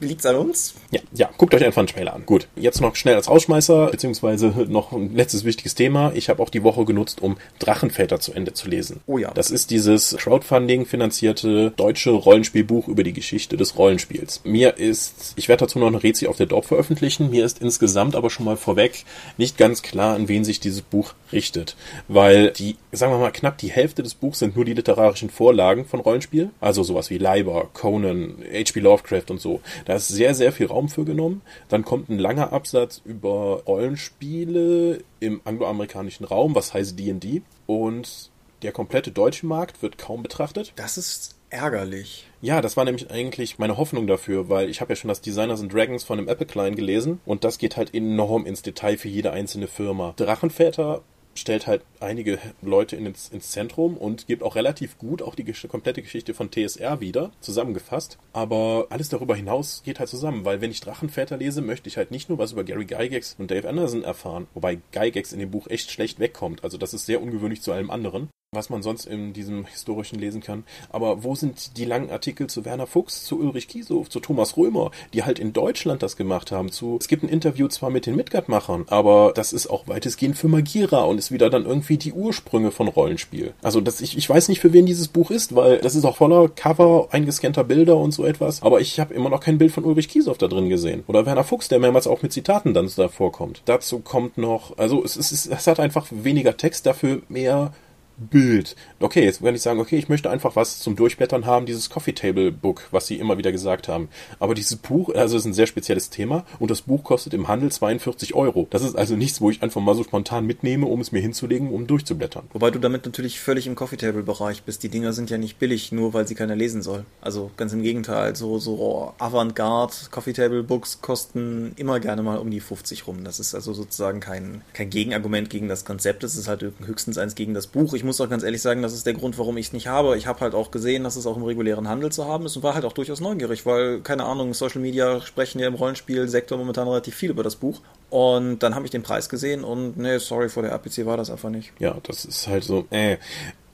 liegt es an uns? Ja, ja, guckt euch einfach einen Trailer an. Gut, jetzt noch schnell als Rausschmeißer, beziehungsweise noch ein letztes wichtiges Thema. Ich habe auch die Woche genutzt, um Drachenväter zu Ende zu lesen. Oh ja. Das ist dieses Crowdfunding-finanzierte deutsche Rollenspielbuch über die Geschichte des Rollenspiels. Mir ist, ich werde dazu noch eine Rezi auf der Dorf veröffentlichen, mir ist insgesamt aber schon mal vorweg nicht ganz klar, an wen sich dieses Buch richtet. Weil die, sagen wir mal, knapp die Hälfte des Buchs sind nur die literarischen Vorlagen von Rollenspiel. Also sowas wie Leiber, Conan, H.P. Lovecraft und so. Da ist sehr, sehr viel Raum für genommen. Dann kommt ein langer Absatz über Rollenspiele im angloamerikanischen Raum, was heißt D&D. Und der komplette deutsche Markt wird kaum betrachtet. Das ist ärgerlich. Ja, das war nämlich eigentlich meine Hoffnung dafür, weil ich habe ja schon das Designers and Dragons von dem Apple Client gelesen und das geht halt enorm ins Detail für jede einzelne Firma. Drachenväter stellt halt einige Leute ins, ins Zentrum und gibt auch relativ gut auch die komplette Geschichte von TSR wieder, zusammengefasst. Aber alles darüber hinaus geht halt zusammen, weil wenn ich Drachenväter lese, möchte ich halt nicht nur was über Gary Gygax und Dave Anderson erfahren, wobei Gygax in dem Buch echt schlecht wegkommt. Also das ist sehr ungewöhnlich zu allem anderen was man sonst in diesem historischen lesen kann. Aber wo sind die langen Artikel zu Werner Fuchs, zu Ulrich Kiesow, zu Thomas Römer, die halt in Deutschland das gemacht haben? Zu, es gibt ein Interview zwar mit den Midgard-Machern, aber das ist auch weitestgehend für Magira und ist wieder dann irgendwie die Ursprünge von Rollenspiel. Also das, ich, ich weiß nicht, für wen dieses Buch ist, weil das ist auch voller Cover, eingescannter Bilder und so etwas. Aber ich habe immer noch kein Bild von Ulrich Kiesow da drin gesehen. Oder Werner Fuchs, der mehrmals auch mit Zitaten dann da vorkommt. Dazu kommt noch, also es, es, es hat einfach weniger Text, dafür mehr Bild. Okay, jetzt werde ich sagen, okay, ich möchte einfach was zum Durchblättern haben, dieses Coffee Table Book, was sie immer wieder gesagt haben. Aber dieses Buch, also ist ein sehr spezielles Thema und das Buch kostet im Handel 42 Euro. Das ist also nichts, wo ich einfach mal so spontan mitnehme, um es mir hinzulegen, um durchzublättern. Wobei du damit natürlich völlig im Coffee Table Bereich bist. Die Dinger sind ja nicht billig, nur weil sie keiner lesen soll. Also ganz im Gegenteil, so, so Avantgarde Coffee Table Books kosten immer gerne mal um die 50 rum. Das ist also sozusagen kein, kein Gegenargument gegen das Konzept. Es ist halt höchstens eins gegen das Buch. Ich muss auch ganz ehrlich sagen, das ist der Grund, warum ich es nicht habe. Ich habe halt auch gesehen, dass es auch im regulären Handel zu haben ist und war halt auch durchaus neugierig, weil, keine Ahnung, Social Media sprechen ja im Rollenspielsektor momentan relativ viel über das Buch. Und dann habe ich den Preis gesehen und nee, sorry, vor der APC war das einfach nicht. Ja, das ist halt so, äh.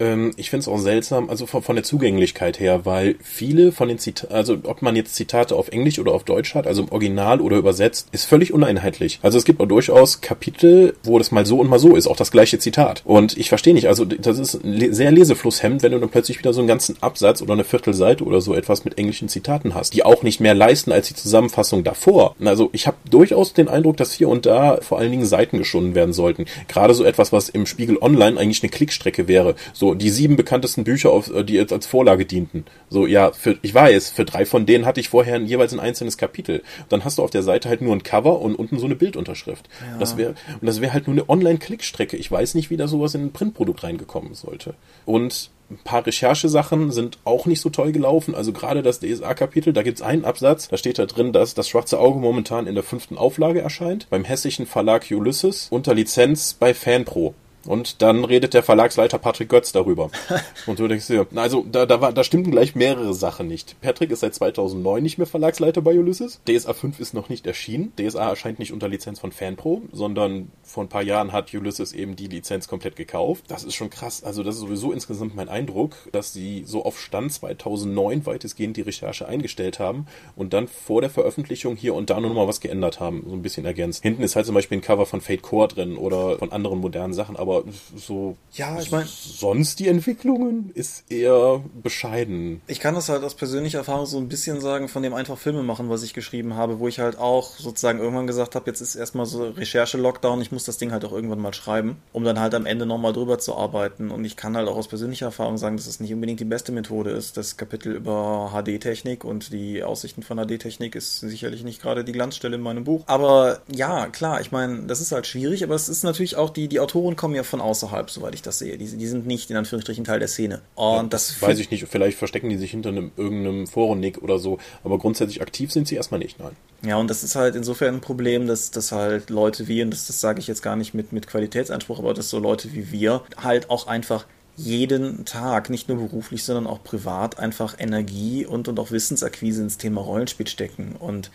Ähm, ich finde es auch seltsam, also von, von, der Zugänglichkeit her, weil viele von den Zitaten, also ob man jetzt Zitate auf Englisch oder auf Deutsch hat, also im Original oder übersetzt, ist völlig uneinheitlich. Also es gibt auch durchaus Kapitel, wo das mal so und mal so ist, auch das gleiche Zitat. Und ich verstehe nicht, also das ist sehr Leseflusshemd, wenn du dann plötzlich wieder so einen ganzen Absatz oder eine Viertelseite oder so etwas mit englischen Zitaten hast, die auch nicht mehr leisten als die Zusammenfassung davor. Also ich habe durchaus den Eindruck, dass hier und da vor allen Dingen Seiten geschunden werden sollten. Gerade so etwas, was im Spiegel Online eigentlich eine Klickstrecke wäre. So die sieben bekanntesten Bücher, auf, äh, die jetzt als Vorlage dienten. So, ja, für, ich weiß, für drei von denen hatte ich vorher jeweils ein einzelnes Kapitel. Dann hast du auf der Seite halt nur ein Cover und unten so eine Bildunterschrift. Ja. Das wäre, und das wäre halt nur eine Online-Klickstrecke. Ich weiß nicht, wie da sowas in ein Printprodukt reingekommen sollte. Und ein paar Recherchesachen sind auch nicht so toll gelaufen. Also gerade das DSA-Kapitel, da gibt es einen Absatz, da steht da drin, dass das Schwarze Auge momentan in der fünften Auflage erscheint, beim hessischen Verlag Ulysses unter Lizenz bei Fanpro. Und dann redet der Verlagsleiter Patrick Götz darüber. Und du denkst dir, also da, da, war, da stimmten gleich mehrere Sachen nicht. Patrick ist seit 2009 nicht mehr Verlagsleiter bei Ulysses. DSA 5 ist noch nicht erschienen. DSA erscheint nicht unter Lizenz von Fanpro, sondern vor ein paar Jahren hat Ulysses eben die Lizenz komplett gekauft. Das ist schon krass. Also das ist sowieso insgesamt mein Eindruck, dass sie so auf Stand 2009 weitestgehend die Recherche eingestellt haben und dann vor der Veröffentlichung hier und da nur noch mal was geändert haben, so ein bisschen ergänzt. Hinten ist halt zum Beispiel ein Cover von Fate Core drin oder von anderen modernen Sachen, aber aber so ja, ich mein, sonst die Entwicklungen ist eher bescheiden. Ich kann das halt aus persönlicher Erfahrung so ein bisschen sagen von dem einfach Filme machen, was ich geschrieben habe, wo ich halt auch sozusagen irgendwann gesagt habe, jetzt ist erstmal so Recherche-Lockdown, ich muss das Ding halt auch irgendwann mal schreiben, um dann halt am Ende nochmal drüber zu arbeiten. Und ich kann halt auch aus persönlicher Erfahrung sagen, dass es nicht unbedingt die beste Methode ist. Das Kapitel über HD-Technik und die Aussichten von HD-Technik ist sicherlich nicht gerade die Glanzstelle in meinem Buch. Aber ja, klar, ich meine, das ist halt schwierig, aber es ist natürlich auch, die, die Autoren kommen ja eher von außerhalb, soweit ich das sehe. Die, die sind nicht in Anführungsstrichen Teil der Szene. Und Ja, das weiß ich nicht, vielleicht verstecken die sich hinter einem irgendeinem Forum-Nick oder so, aber grundsätzlich aktiv sind sie erstmal nicht, nein. Ja, und das ist halt insofern ein Problem, dass, dass halt Leute wie, und das, das sage ich jetzt gar nicht mit, mit Qualitätsanspruch, aber dass so Leute wie wir halt auch einfach jeden Tag, nicht nur beruflich, sondern auch privat, einfach Energie und, und auch Wissensakquise ins Thema Rollenspiel stecken. Und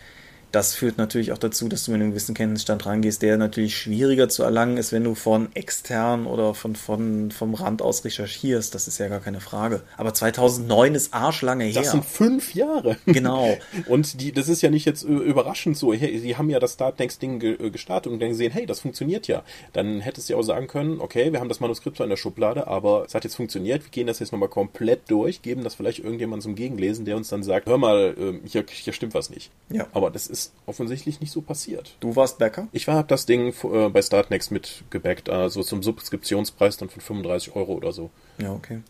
das führt natürlich auch dazu, dass du mit einem gewissen Kenntnisstand rangehst, der natürlich schwieriger zu erlangen ist, wenn du von extern oder von, von, vom Rand aus recherchierst. Das ist ja gar keine Frage. Aber 2009 ist arschlange her. Das sind fünf Jahre. Genau. Und die, das ist ja nicht jetzt äh, überraschend so. Hey, sie haben ja das Startnext-Ding äh, gestartet und dann gesehen, hey, das funktioniert ja. Dann hättest du ja auch sagen können, okay, wir haben das Manuskript zwar in der Schublade, aber es hat jetzt funktioniert. Wir gehen das jetzt nochmal komplett durch, geben das vielleicht irgendjemandem zum Gegenlesen, der uns dann sagt, hör mal, äh, hier, hier stimmt was nicht. Ja. Aber das ist offensichtlich nicht so passiert. Du warst Bäcker? Ich war, hab das Ding äh, bei Startnext mit gebackt, also zum Subskriptionspreis dann von 35 Euro oder so. Ja, okay.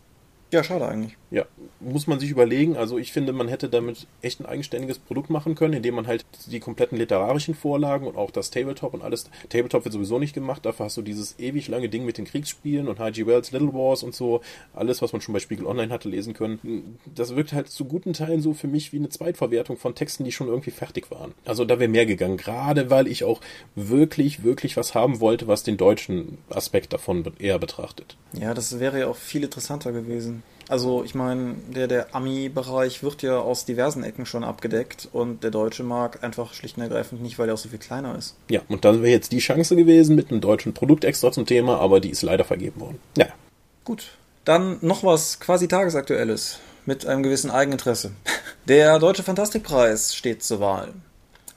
Ja, schade eigentlich. Ja, muss man sich überlegen. Also ich finde, man hätte damit echt ein eigenständiges Produkt machen können, indem man halt die kompletten literarischen Vorlagen und auch das Tabletop und alles. Tabletop wird sowieso nicht gemacht, dafür hast du dieses ewig lange Ding mit den Kriegsspielen und H.G. Wells Little Wars und so. Alles, was man schon bei Spiegel Online hatte lesen können. Das wirkt halt zu guten Teilen so für mich wie eine Zweitverwertung von Texten, die schon irgendwie fertig waren. Also da wäre mehr gegangen, gerade weil ich auch wirklich, wirklich was haben wollte, was den deutschen Aspekt davon eher betrachtet. Ja, das wäre ja auch viel interessanter gewesen. Also ich meine, der, der Ami-Bereich wird ja aus diversen Ecken schon abgedeckt und der deutsche Markt einfach schlicht und ergreifend nicht, weil er auch so viel kleiner ist. Ja, und dann wäre jetzt die Chance gewesen mit einem deutschen Produkt extra zum Thema, aber die ist leider vergeben worden. Ja. Gut. Dann noch was quasi tagesaktuelles mit einem gewissen Eigeninteresse. Der Deutsche Fantastikpreis steht zur Wahl.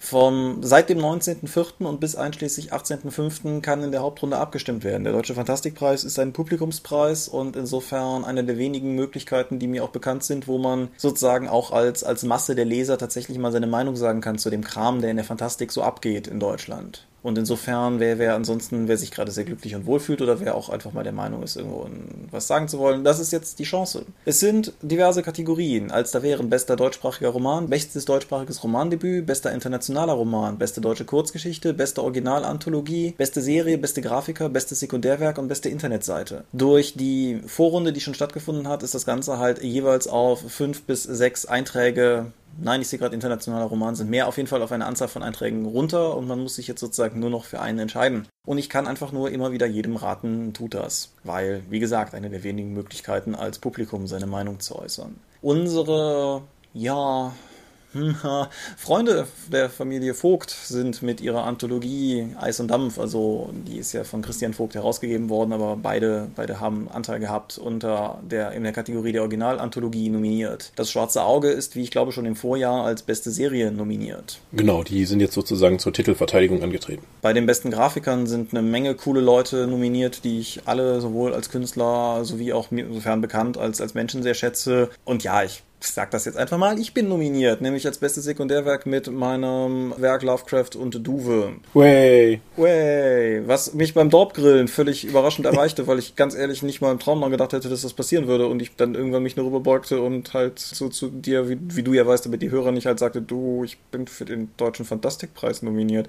Vom, seit dem 19.04. und bis einschließlich 18.05. kann in der Hauptrunde abgestimmt werden. Der Deutsche Fantastikpreis ist ein Publikumspreis und insofern eine der wenigen Möglichkeiten, die mir auch bekannt sind, wo man sozusagen auch als, als Masse der Leser tatsächlich mal seine Meinung sagen kann zu dem Kram, der in der Fantastik so abgeht in Deutschland. Und insofern, wer, wer ansonsten, wer sich gerade sehr glücklich und wohl fühlt oder wer auch einfach mal der Meinung ist, irgendwo was sagen zu wollen, das ist jetzt die Chance. Es sind diverse Kategorien, als da wären bester deutschsprachiger Roman, bestes deutschsprachiges Romandebüt, bester internationaler Roman, beste deutsche Kurzgeschichte, beste Originalanthologie, beste Serie, beste Grafiker, bestes Sekundärwerk und beste Internetseite. Durch die Vorrunde, die schon stattgefunden hat, ist das Ganze halt jeweils auf fünf bis sechs Einträge Nein, ich sehe gerade, internationaler Roman sind mehr auf jeden Fall auf eine Anzahl von Einträgen runter und man muss sich jetzt sozusagen nur noch für einen entscheiden. Und ich kann einfach nur immer wieder jedem raten, tut das. Weil, wie gesagt, eine der wenigen Möglichkeiten als Publikum seine Meinung zu äußern. Unsere, ja, Freunde der Familie Vogt sind mit ihrer Anthologie Eis und Dampf, also die ist ja von Christian Vogt herausgegeben worden, aber beide, beide haben Anteil gehabt unter der, in der Kategorie der Originalanthologie nominiert. Das Schwarze Auge ist, wie ich glaube, schon im Vorjahr als beste Serie nominiert. Genau, die sind jetzt sozusagen zur Titelverteidigung angetreten. Bei den besten Grafikern sind eine Menge coole Leute nominiert, die ich alle sowohl als Künstler sowie auch insofern bekannt als, als Menschen sehr schätze. Und ja, ich sag das jetzt einfach mal, ich bin nominiert, nämlich als bestes Sekundärwerk mit meinem Werk Lovecraft und Duve. Way. Way. Was mich beim Dorpgrillen völlig überraschend erreichte, weil ich ganz ehrlich nicht mal im Traum mal gedacht hätte, dass das passieren würde und ich dann irgendwann mich nur rüberbeugte und halt so zu dir, wie, wie du ja weißt, damit die Hörer nicht halt sagte, du, ich bin für den Deutschen Fantastikpreis nominiert.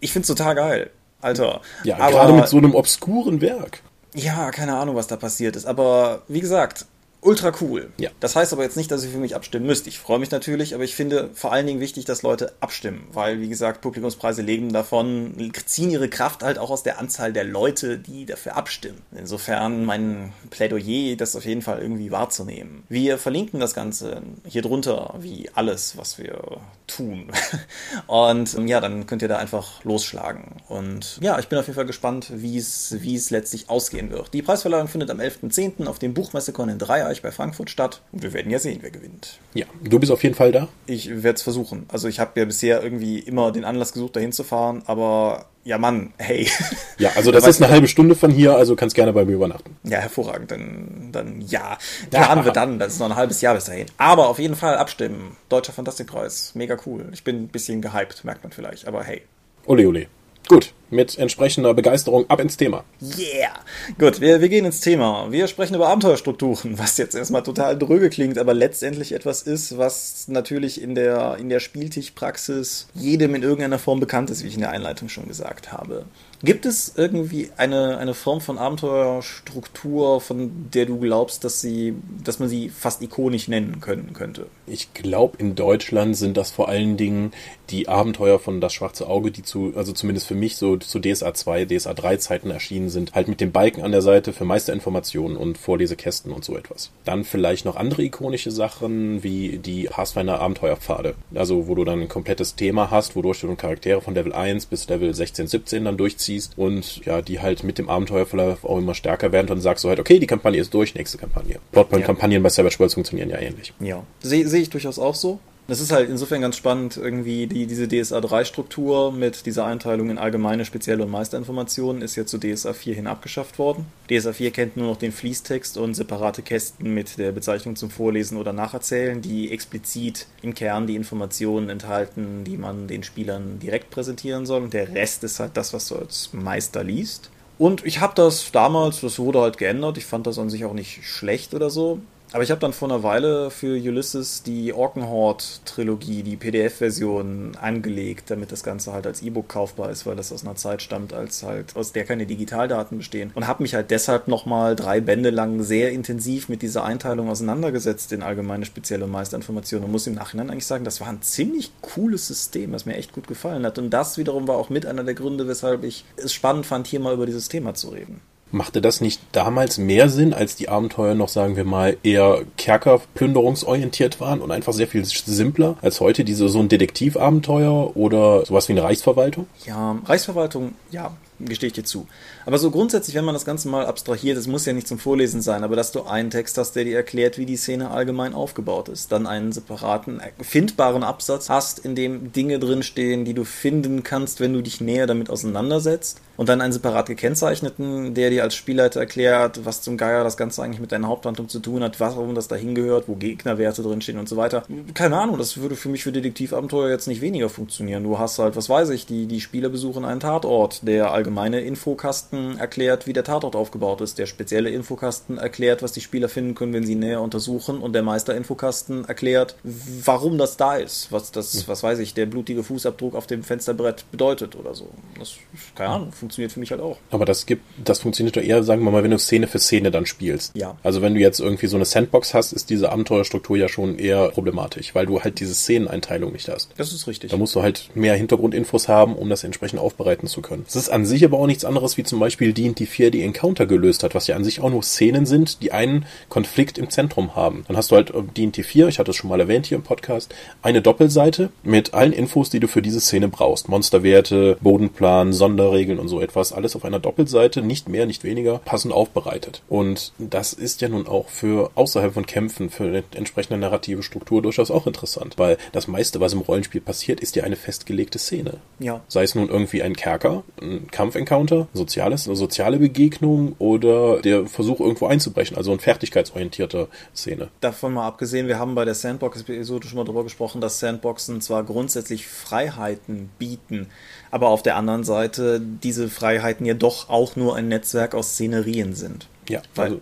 Ich find's total geil. Alter. Ja, gerade mit so einem obskuren Werk. Ja, keine Ahnung, was da passiert ist. Aber wie gesagt, ultra cool. Ja. Das heißt aber jetzt nicht, dass ihr für mich abstimmen müsst. Ich freue mich natürlich, aber ich finde vor allen Dingen wichtig, dass Leute abstimmen, weil, wie gesagt, Publikumspreise leben davon, ziehen ihre Kraft halt auch aus der Anzahl der Leute, die dafür abstimmen. Insofern mein Plädoyer, das auf jeden Fall irgendwie wahrzunehmen. Wir verlinken das Ganze hier drunter, wie alles, was wir tun. Und ja, dann könnt ihr da einfach losschlagen. Und ja, ich bin auf jeden Fall gespannt, wie es, wie es letztlich ausgehen wird. Die Preisverleihung findet am 11.10. auf dem Buchmessekon in Dreieich bei Frankfurt statt. Und wir werden ja sehen, wer gewinnt. Ja, du bist auf jeden Fall da. Ich werde es versuchen. Also ich habe ja bisher irgendwie immer den Anlass gesucht, dahin zu fahren, aber ja, Mann, hey. Ja, also das ist eine halbe Stunde von hier, also kannst gerne bei mir übernachten. Ja, hervorragend. Dann, dann ja. Planen wir dann. Das ist noch ein halbes Jahr bis dahin. Aber auf jeden Fall abstimmen. Deutscher Fantastikpreis. Mega cool. Ich bin ein bisschen gehypt, merkt man vielleicht. Aber hey. Ole, ole. Gut. mit entsprechender Begeisterung ab ins Thema. Yeah! Gut, wir, wir gehen ins Thema. Wir sprechen über Abenteuerstrukturen, was jetzt erstmal total dröge klingt, aber letztendlich etwas ist, was natürlich in der, in der Spieltischpraxis jedem in irgendeiner Form bekannt ist, wie ich in der Einleitung schon gesagt habe. Gibt es irgendwie eine, eine Form von Abenteuerstruktur, von der du glaubst, dass sie, dass man sie fast ikonisch nennen können könnte? Ich glaube, in Deutschland sind das vor allen Dingen die Abenteuer von Das Schwarze Auge, die zu, also zumindest für mich so zu DSA 2, DSA 3 Zeiten erschienen sind, halt mit dem Balken an der Seite für Meisterinformationen und Vorlesekästen und so etwas. Dann vielleicht noch andere ikonische Sachen wie die Pathfinder Abenteuerpfade. Also, wo du dann ein komplettes Thema hast, wodurch du Charaktere von Level 1 bis Level 16, 17 dann durchziehst ziehst und ja, die halt mit dem Abenteuerverlauf auch immer stärker werden und sagst du halt, okay, die Kampagne ist durch, nächste Kampagne. Plotpoint-Kampagnen ja. bei Savage Worlds funktionieren ja ähnlich. Ja, sehe seh ich durchaus auch so. Das ist halt insofern ganz spannend, irgendwie die, diese DSA 3-Struktur mit dieser Einteilung in allgemeine, spezielle und Meisterinformationen ist ja zu DSA 4 hin abgeschafft worden. DSA 4 kennt nur noch den Fließtext und separate Kästen mit der Bezeichnung zum Vorlesen oder Nacherzählen, die explizit im Kern die Informationen enthalten, die man den Spielern direkt präsentieren soll. Und der Rest ist halt das, was du als Meister liest. Und ich habe das damals, das wurde halt geändert, ich fand das an sich auch nicht schlecht oder so. Aber ich habe dann vor einer Weile für Ulysses die Orkenhorde-Trilogie, die PDF-Version, angelegt, damit das Ganze halt als E-Book kaufbar ist, weil das aus einer Zeit stammt, als halt aus der keine Digitaldaten bestehen. Und habe mich halt deshalb nochmal drei Bände lang sehr intensiv mit dieser Einteilung auseinandergesetzt in allgemeine, spezielle und Meisterinformationen und muss im Nachhinein eigentlich sagen, das war ein ziemlich cooles System, was mir echt gut gefallen hat. Und das wiederum war auch mit einer der Gründe, weshalb ich es spannend fand, hier mal über dieses Thema zu reden. Machte das nicht damals mehr Sinn, als die Abenteuer noch, sagen wir mal, eher Kerkerplünderungsorientiert waren und einfach sehr viel simpler als heute diese so ein Detektivabenteuer oder sowas wie eine Reichsverwaltung? Ja, Reichsverwaltung, ja, gestehe ich dir zu. Aber so grundsätzlich, wenn man das Ganze mal abstrahiert, es muss ja nicht zum Vorlesen sein, aber dass du einen Text hast, der dir erklärt, wie die Szene allgemein aufgebaut ist, dann einen separaten, findbaren Absatz hast, in dem Dinge drinstehen, die du finden kannst, wenn du dich näher damit auseinandersetzt, und dann einen separat gekennzeichneten, der dir als Spielleiter erklärt, was zum Geier das Ganze eigentlich mit deiner Haupthandlung zu tun hat, warum das dahin gehört, wo Gegnerwerte drinstehen und so weiter. Keine Ahnung, das würde für mich für Detektivabenteuer jetzt nicht weniger funktionieren. Du hast halt, was weiß ich, die, die Spieler besuchen einen Tatort, der allgemeine Infokasten erklärt, wie der Tatort aufgebaut ist. Der spezielle Infokasten erklärt, was die Spieler finden können, wenn sie näher untersuchen. Und der Meister-Infokasten erklärt, warum das da ist. Was das, was weiß ich, der blutige Fußabdruck auf dem Fensterbrett bedeutet oder so. Das, keine Ahnung, funktioniert für mich halt auch. Aber das gibt, das funktioniert doch eher, sagen wir mal, wenn du Szene für Szene dann spielst. Ja. Also wenn du jetzt irgendwie so eine Sandbox hast, ist diese Abenteuerstruktur ja schon eher problematisch, weil du halt diese Szeneneinteilung nicht hast. Das ist richtig. Da musst du halt mehr Hintergrundinfos haben, um das entsprechend aufbereiten zu können. Es ist an sich aber auch nichts anderes wie zum Beispiel D&D 4 die Encounter gelöst hat, was ja an sich auch nur Szenen sind, die einen Konflikt im Zentrum haben. Dann hast du halt D&D 4, ich hatte es schon mal erwähnt hier im Podcast, eine Doppelseite mit allen Infos, die du für diese Szene brauchst. Monsterwerte, Bodenplan, Sonderregeln und so etwas. Alles auf einer Doppelseite, nicht mehr, nicht weniger, passend aufbereitet. Und das ist ja nun auch für außerhalb von Kämpfen, für eine entsprechende narrative Struktur durchaus auch interessant, weil das meiste, was im Rollenspiel passiert, ist ja eine festgelegte Szene. Ja. Sei es nun irgendwie ein Kerker, ein Kampfencounter, soziales, eine soziale Begegnung oder der Versuch irgendwo einzubrechen, also eine fertigkeitsorientierte Szene. Davon mal abgesehen, wir haben bei der Sandbox-Episode schon mal darüber gesprochen, dass Sandboxen zwar grundsätzlich Freiheiten bieten, aber auf der anderen Seite diese Freiheiten ja doch auch nur ein Netzwerk aus Szenerien sind. Ja, weil also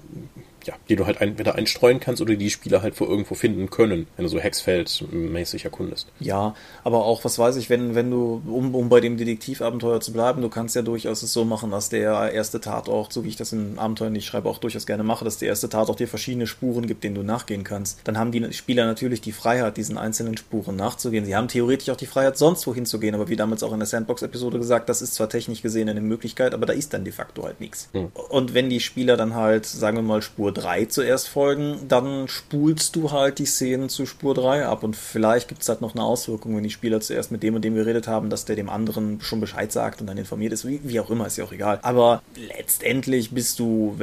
ja, die du halt entweder einstreuen kannst oder die Spieler halt vor irgendwo finden können, wenn du so Hexfeld-mäßig erkundest. Ja, aber auch, was weiß ich, wenn, wenn du, um, um bei dem Detektivabenteuer zu bleiben, du kannst ja durchaus es so machen, dass der erste Tatort, so wie ich das in Abenteuern, die ich schreibe, auch durchaus gerne mache, dass der erste Tatort dir verschiedene Spuren gibt, denen du nachgehen kannst. Dann haben die Spieler natürlich die Freiheit, diesen einzelnen Spuren nachzugehen. Sie haben theoretisch auch die Freiheit, sonst wohin zu gehen, aber wie damals auch in der Sandbox-Episode gesagt, das ist zwar technisch gesehen eine Möglichkeit, aber da ist dann de facto halt nichts. Hm. Und wenn die Spieler dann halt, sagen wir mal, Spur 3 zuerst folgen, dann spulst du halt die Szenen zu Spur 3 ab und vielleicht gibt es halt noch eine Auswirkung, wenn die Spieler zuerst mit dem und dem geredet haben, dass der dem anderen schon Bescheid sagt und dann informiert ist, wie, wie auch immer, ist ja auch egal. Aber letztendlich bist du,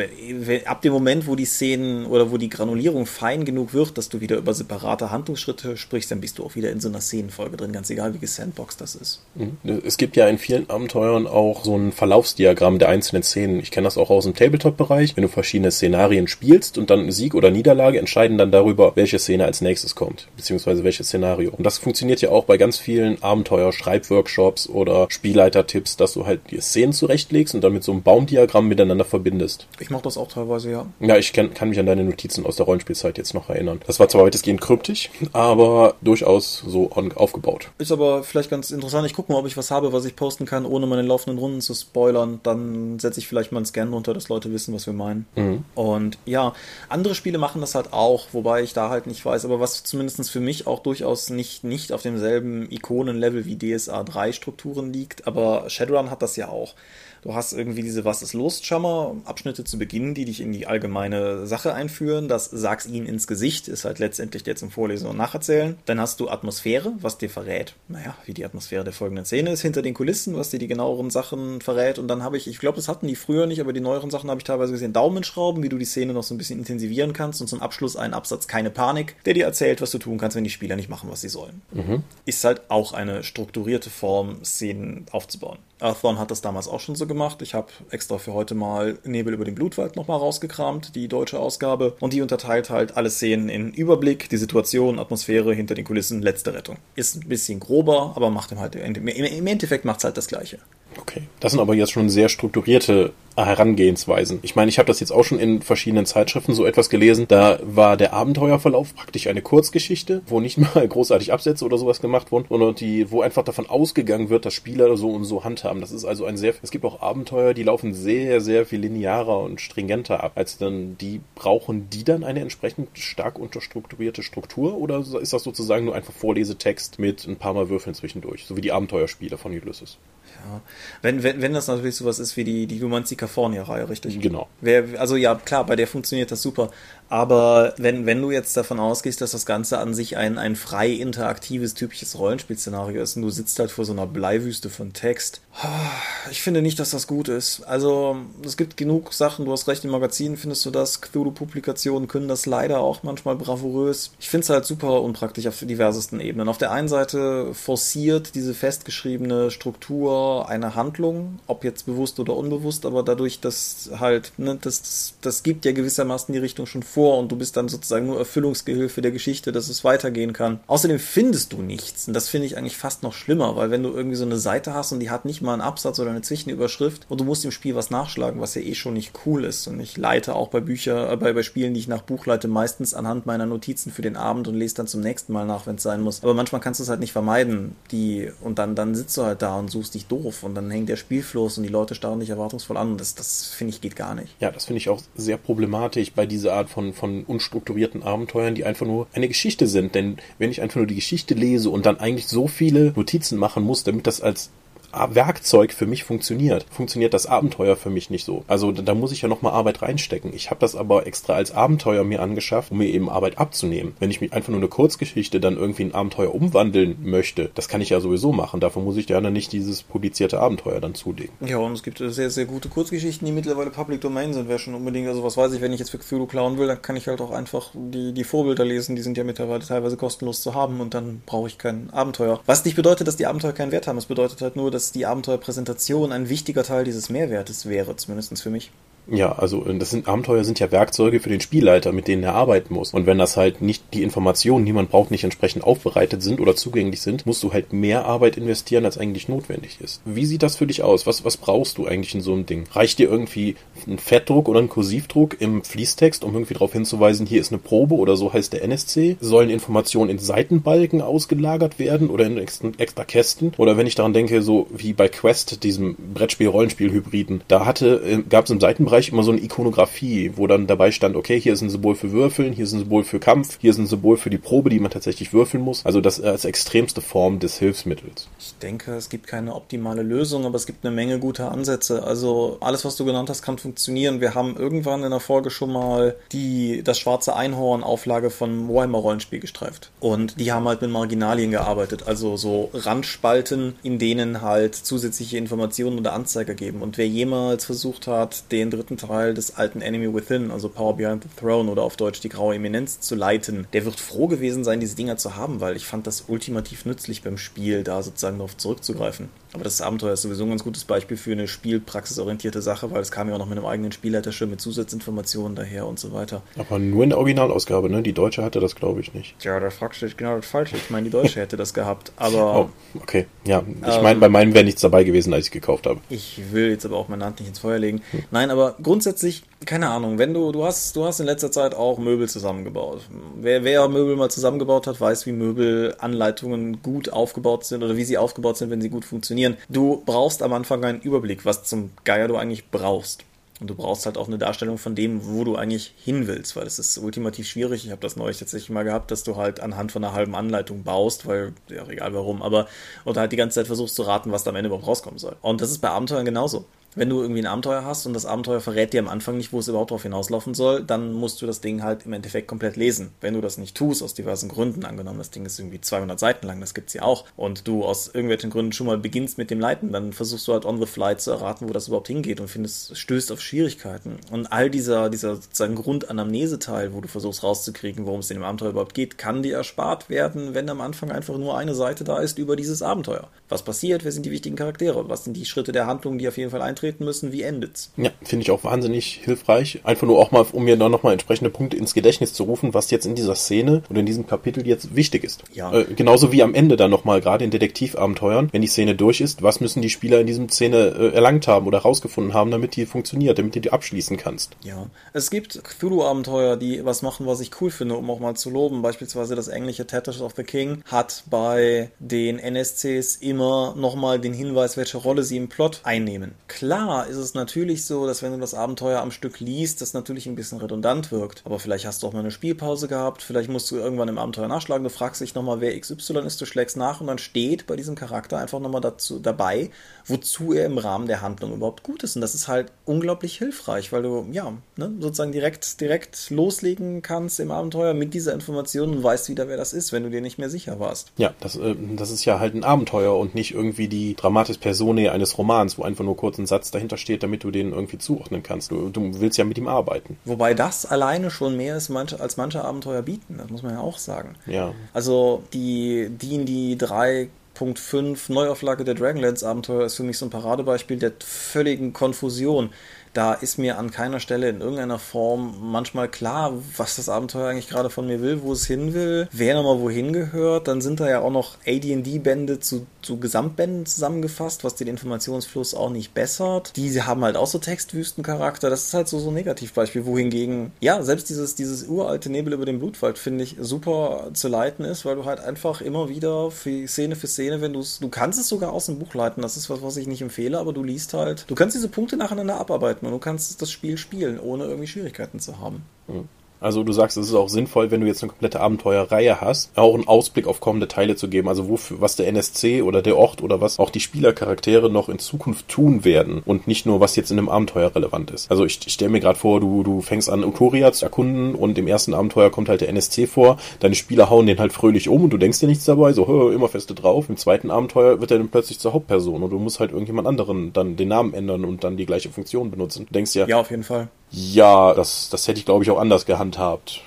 ab dem Moment, wo die Szenen oder wo die Granulierung fein genug wird, dass du wieder über separate Handlungsschritte sprichst, dann bist du auch wieder in so einer Szenenfolge drin, ganz egal, wie gesandbox das ist. Mhm. Es gibt ja in vielen Abenteuern auch so ein Verlaufsdiagramm der einzelnen Szenen. Ich kenne das auch aus dem Tabletop-Bereich. Wenn du verschiedene Szenarien spielst, spielst und dann Sieg oder Niederlage entscheiden dann darüber, welche Szene als nächstes kommt, beziehungsweise welches Szenario. Und das funktioniert ja auch bei ganz vielen Abenteuer, Schreibworkshops oder Spielleitertipps, dass du halt die Szenen zurechtlegst und dann mit so einem Baumdiagramm miteinander verbindest. Ich mache das auch teilweise, ja. Ja, ich kann, kann mich an deine Notizen aus der Rollenspielzeit jetzt noch erinnern. Das war zwar weitestgehend kryptisch, aber durchaus so aufgebaut. Ist aber vielleicht ganz interessant. Ich gucke mal, ob ich was habe, was ich posten kann, ohne meine laufenden Runden zu spoilern. Dann setze ich vielleicht mal einen Scan runter, dass Leute wissen, was wir meinen. Mhm. Und ja, andere Spiele machen das halt auch, wobei ich da halt nicht weiß, aber was zumindest für mich auch durchaus nicht, nicht auf demselben Ikonenlevel wie DSA 3 Strukturen liegt, aber Shadowrun hat das ja auch. Du hast irgendwie diese Was ist los, Schammer, Abschnitte zu Beginn, die dich in die allgemeine Sache einführen. Das sag's ihnen ins Gesicht, ist halt letztendlich der zum Vorlesen und Nacherzählen. Dann hast du Atmosphäre, was dir verrät, naja, wie die Atmosphäre der folgenden Szene ist, hinter den Kulissen, was dir die genaueren Sachen verrät. Und dann habe ich, ich glaube, das hatten die früher nicht, aber die neueren Sachen habe ich teilweise gesehen, Daumenschrauben, wie du die Szene noch so ein bisschen intensivieren kannst und zum Abschluss einen Absatz keine Panik, der dir erzählt, was du tun kannst, wenn die Spieler nicht machen, was sie sollen. Mhm. Ist halt auch eine strukturierte Form, Szenen aufzubauen. Earthbound hat das damals auch schon so gemacht. Ich habe extra für heute mal Nebel über den Blutwald nochmal rausgekramt, die deutsche Ausgabe. Und die unterteilt halt alle Szenen in Überblick, die Situation, Atmosphäre, hinter den Kulissen, letzte Rettung. Ist ein bisschen grober, aber macht im halt im Endeffekt macht es halt das Gleiche. Okay. Das sind aber jetzt schon sehr strukturierte Herangehensweisen. Ich meine, ich habe das jetzt auch schon in verschiedenen Zeitschriften so etwas gelesen. Da war der Abenteuerverlauf praktisch eine Kurzgeschichte, wo nicht mal großartig Absätze oder sowas gemacht wurden, sondern die, wo einfach davon ausgegangen wird, dass Spieler so und so handhaben. Das ist also ein sehr, es gibt auch Abenteuer, die laufen sehr, sehr viel linearer und stringenter ab, als dann die brauchen die dann eine entsprechend stark unterstrukturierte Struktur oder ist das sozusagen nur einfach Vorlesetext mit ein paar Mal Würfeln zwischendurch, so wie die Abenteuerspiele von Ulysses? Ja. Wenn, wenn, wenn das natürlich sowas ist wie die, die Romanzi California-Reihe, richtig? Genau. Wer, also ja, klar, bei der funktioniert das super. Aber wenn, wenn du jetzt davon ausgehst, dass das Ganze an sich ein, ein frei interaktives, typisches Rollenspielszenario ist und du sitzt halt vor so einer Bleiwüste von Text, ich finde nicht, dass das gut ist. Also, es gibt genug Sachen, du hast recht, in Magazinen findest du das, Cthulhu-Publikationen können das leider auch manchmal bravourös. Ich finde es halt super unpraktisch auf diversesten Ebenen. Auf der einen Seite forciert diese festgeschriebene Struktur eine Handlung, ob jetzt bewusst oder unbewusst, aber dadurch, dass halt, ne, das, das, das gibt ja gewissermaßen die Richtung schon vor vor und du bist dann sozusagen nur Erfüllungsgehilfe der Geschichte, dass es weitergehen kann. Außerdem findest du nichts und das finde ich eigentlich fast noch schlimmer, weil wenn du irgendwie so eine Seite hast und die hat nicht mal einen Absatz oder eine Zwischenüberschrift und du musst im Spiel was nachschlagen, was ja eh schon nicht cool ist und ich leite auch bei Büchern, äh, bei, bei Spielen, die ich nach Buch leite, meistens anhand meiner Notizen für den Abend und lese dann zum nächsten Mal nach, wenn es sein muss. Aber manchmal kannst du es halt nicht vermeiden, die und dann, dann sitzt du halt da und suchst dich doof und dann hängt der Spielfluss und die Leute starren dich erwartungsvoll an das, das finde ich geht gar nicht. Ja, das finde ich auch sehr problematisch bei dieser Art von von, unstrukturierten Abenteuern, die einfach nur eine Geschichte sind. Denn wenn ich einfach nur die Geschichte lese und dann eigentlich so viele Notizen machen muss, damit das als Werkzeug für mich funktioniert, funktioniert das Abenteuer für mich nicht so. Also da muss ich ja nochmal Arbeit reinstecken. Ich habe das aber extra als Abenteuer mir angeschafft, um mir eben Arbeit abzunehmen. Wenn ich mich einfach nur eine Kurzgeschichte dann irgendwie in ein Abenteuer umwandeln möchte, das kann ich ja sowieso machen. Dafür muss ich ja dann nicht dieses publizierte Abenteuer dann zulegen. Ja, und es gibt sehr, sehr gute Kurzgeschichten, die mittlerweile Public Domain sind. Wer schon unbedingt, also was weiß ich, wenn ich jetzt für Cthulhu klauen will, dann kann ich halt auch einfach die, die Vorbilder lesen. Die sind ja mittlerweile teilweise kostenlos zu haben und dann brauche ich kein Abenteuer. Was nicht bedeutet, dass die Abenteuer keinen Wert haben. Es bedeutet halt nur, dass die Abenteuerpräsentation ein wichtiger Teil dieses Mehrwertes wäre, zumindest für mich. Ja, also äh, das sind Abenteuer sind ja Werkzeuge für den Spielleiter, mit denen er arbeiten muss. Und wenn das halt nicht die Informationen, die man braucht, nicht entsprechend aufbereitet sind oder zugänglich sind, musst du halt mehr Arbeit investieren, als eigentlich notwendig ist. Wie sieht das für dich aus? Was, was brauchst du eigentlich in so einem Ding? Reicht dir irgendwie ein Fettdruck oder ein Kursivdruck im Fließtext, um irgendwie darauf hinzuweisen, hier ist eine Probe oder so heißt der NSC? Sollen Informationen in Seitenbalken ausgelagert werden oder in extra, Kästen? Oder wenn ich daran denke, so wie bei Quest, diesem Brettspiel-Rollenspiel-Hybriden, da hatte, äh, gab es im Seitenbereich Bereich immer so eine Ikonografie, wo dann dabei stand, okay, hier ist ein Symbol für Würfeln, hier ist ein Symbol für Kampf, hier ist ein Symbol für die Probe, die man tatsächlich würfeln muss. Also das als extremste Form des Hilfsmittels. Ich denke, es gibt keine optimale Lösung, aber es gibt eine Menge guter Ansätze. Also alles, was du genannt hast, kann funktionieren. Wir haben irgendwann in der Folge schon mal die das schwarze Einhorn Auflage von Warhammer Rollenspiel gestreift. Und die haben halt mit Marginalien gearbeitet, also so Randspalten, in denen halt zusätzliche Informationen oder Anzeiger geben. Und wer jemals versucht hat, den dritten dritten Teil des alten Enemy Within, also Power Behind the Throne oder auf Deutsch die graue Eminenz zu leiten, der wird froh gewesen sein, diese Dinger zu haben, weil ich fand das ultimativ nützlich beim Spiel, da sozusagen darauf zurückzugreifen. Aber das Abenteuer ist sowieso ein ganz gutes Beispiel für eine spielpraxisorientierte Sache, weil es kam ja auch noch mit einem eigenen Spielleiter mit Zusatzinformationen daher und so weiter. Aber nur in der Originalausgabe, ne? Die deutsche hatte das, glaube ich, nicht. Ja, da fragst du dich genau das Falsche. Ich meine, die deutsche hätte das gehabt, aber. Oh, okay. Ja, ich ähm, meine, bei meinem wäre nichts dabei gewesen, als ich gekauft habe. Ich will jetzt aber auch meine Hand nicht ins Feuer legen. Hm. Nein, aber grundsätzlich, keine Ahnung, wenn du, du hast, du hast in letzter Zeit auch Möbel zusammengebaut. Wer, wer Möbel mal zusammengebaut hat, weiß, wie Möbelanleitungen gut aufgebaut sind oder wie sie aufgebaut sind, wenn sie gut funktionieren. Du brauchst am Anfang einen Überblick, was zum Geier du eigentlich brauchst. Und du brauchst halt auch eine Darstellung von dem, wo du eigentlich hin willst, weil es ist ultimativ schwierig. Ich habe das neulich tatsächlich mal gehabt, dass du halt anhand von einer halben Anleitung baust, weil, ja, egal warum, aber, oder halt die ganze Zeit versuchst zu raten, was da am Ende überhaupt rauskommen soll. Und das ist bei Abenteuern genauso wenn du irgendwie ein Abenteuer hast und das Abenteuer verrät dir am Anfang nicht, wo es überhaupt drauf hinauslaufen soll, dann musst du das Ding halt im Endeffekt komplett lesen. Wenn du das nicht tust, aus diversen Gründen, angenommen, das Ding ist irgendwie 200 Seiten lang, das gibt's ja auch, und du aus irgendwelchen Gründen schon mal beginnst mit dem Leiten, dann versuchst du halt on the fly zu erraten, wo das überhaupt hingeht und findest, stößt auf Schwierigkeiten. Und all dieser, dieser sozusagen Grundanamnese-Teil, wo du versuchst rauszukriegen, worum es in dem Abenteuer überhaupt geht, kann dir erspart werden, wenn am Anfang einfach nur eine Seite da ist über dieses Abenteuer. Was passiert, wer sind die wichtigen Charaktere, was sind die Schritte der Handlung, die auf jeden Fall eintreten müssen, wie endet endet. Ja, finde ich auch wahnsinnig hilfreich. Einfach nur auch mal, um mir dann nochmal entsprechende Punkte ins Gedächtnis zu rufen, was jetzt in dieser Szene oder in diesem Kapitel jetzt wichtig ist. Ja. Äh, genauso wie am Ende dann nochmal, gerade in Detektivabenteuern, wenn die Szene durch ist, was müssen die Spieler in diesem Szene äh, erlangt haben oder rausgefunden haben, damit die funktioniert, damit du die abschließen kannst. Ja. Es gibt Cthulhu-Abenteuer, die was machen, was ich cool finde, um auch mal zu loben. Beispielsweise das englische Tatters of the King hat bei den NSCs immer nochmal den Hinweis, welche Rolle sie im Plot einnehmen. Klar ist es natürlich natürlich so, dass wenn du das Abenteuer am Stück liest, das natürlich ein bisschen redundant wirkt. Aber vielleicht hast du auch mal eine Spielpause gehabt, vielleicht musst du irgendwann im Abenteuer nachschlagen, du fragst dich nochmal, wer XY ist, du schlägst nach und dann steht bei diesem Charakter einfach nochmal dazu, dabei, wozu er im Rahmen der Handlung überhaupt gut ist. Und das ist halt unglaublich hilfreich, weil du, ja, ne, sozusagen direkt, direkt loslegen kannst im Abenteuer mit dieser Information und weißt wieder, wer das ist, wenn du dir nicht mehr sicher warst. Ja, das, äh, das ist ja halt ein Abenteuer und nicht irgendwie die Dramatis Personae eines Romans, wo einfach nur kurz ein Satz dahinter steht, damit du den irgendwie zuordnen kannst. Du, du willst ja mit ihm arbeiten. Wobei das alleine schon mehr ist, manche, als manche Abenteuer bieten, das muss man ja auch sagen. Ja. Also die D&D 3 Punkt 5, Neuauflage der Dragonlance Abenteuer ist für mich so ein Paradebeispiel der völligen Konfusion da ist mir an keiner Stelle in irgendeiner Form manchmal klar, was das Abenteuer eigentlich gerade von mir will, wo es hin will, wer nochmal wohin gehört. Dann sind da ja auch noch AD&D-Bände zu, zu Gesamtbänden zusammengefasst, was den Informationsfluss auch nicht bessert. Die haben halt auch so Textwüstencharakter. Das ist halt so, so ein Negativbeispiel, wohingegen, ja, selbst dieses, dieses uralte Nebel über den Blutwald finde ich super zu leiten ist, weil du halt einfach immer wieder für Szene für Szene, wenn du es, du kannst es sogar aus dem Buch leiten, das ist was, was ich nicht empfehle, aber du liest halt, du kannst diese Punkte nacheinander abarbeiten arbeiten und du kannst das Spiel spielen, ohne irgendwie Schwierigkeiten zu haben. Mhm. Also du sagst, es ist auch sinnvoll, wenn du jetzt eine komplette Abenteuerreihe hast, auch einen Ausblick auf kommende Teile zu geben. Also wofür, was der NSC oder der Ort oder was auch die Spielercharaktere noch in Zukunft tun werden und nicht nur, was jetzt in einem Abenteuer relevant ist. Also ich, ich stelle mir gerade vor, du, du fängst an, Utoria zu erkunden und im ersten Abenteuer kommt halt der NSC vor, deine Spieler hauen den halt fröhlich um und du denkst dir nichts dabei, so hör, immer feste drauf. Im zweiten Abenteuer wird er dann plötzlich zur Hauptperson und du musst halt irgendjemand anderen dann den Namen ändern und dann die gleiche Funktion benutzen. Du denkst ja, ja, auf jeden Fall. Ja, das, das hätte ich glaube ich auch anders gehandhabt.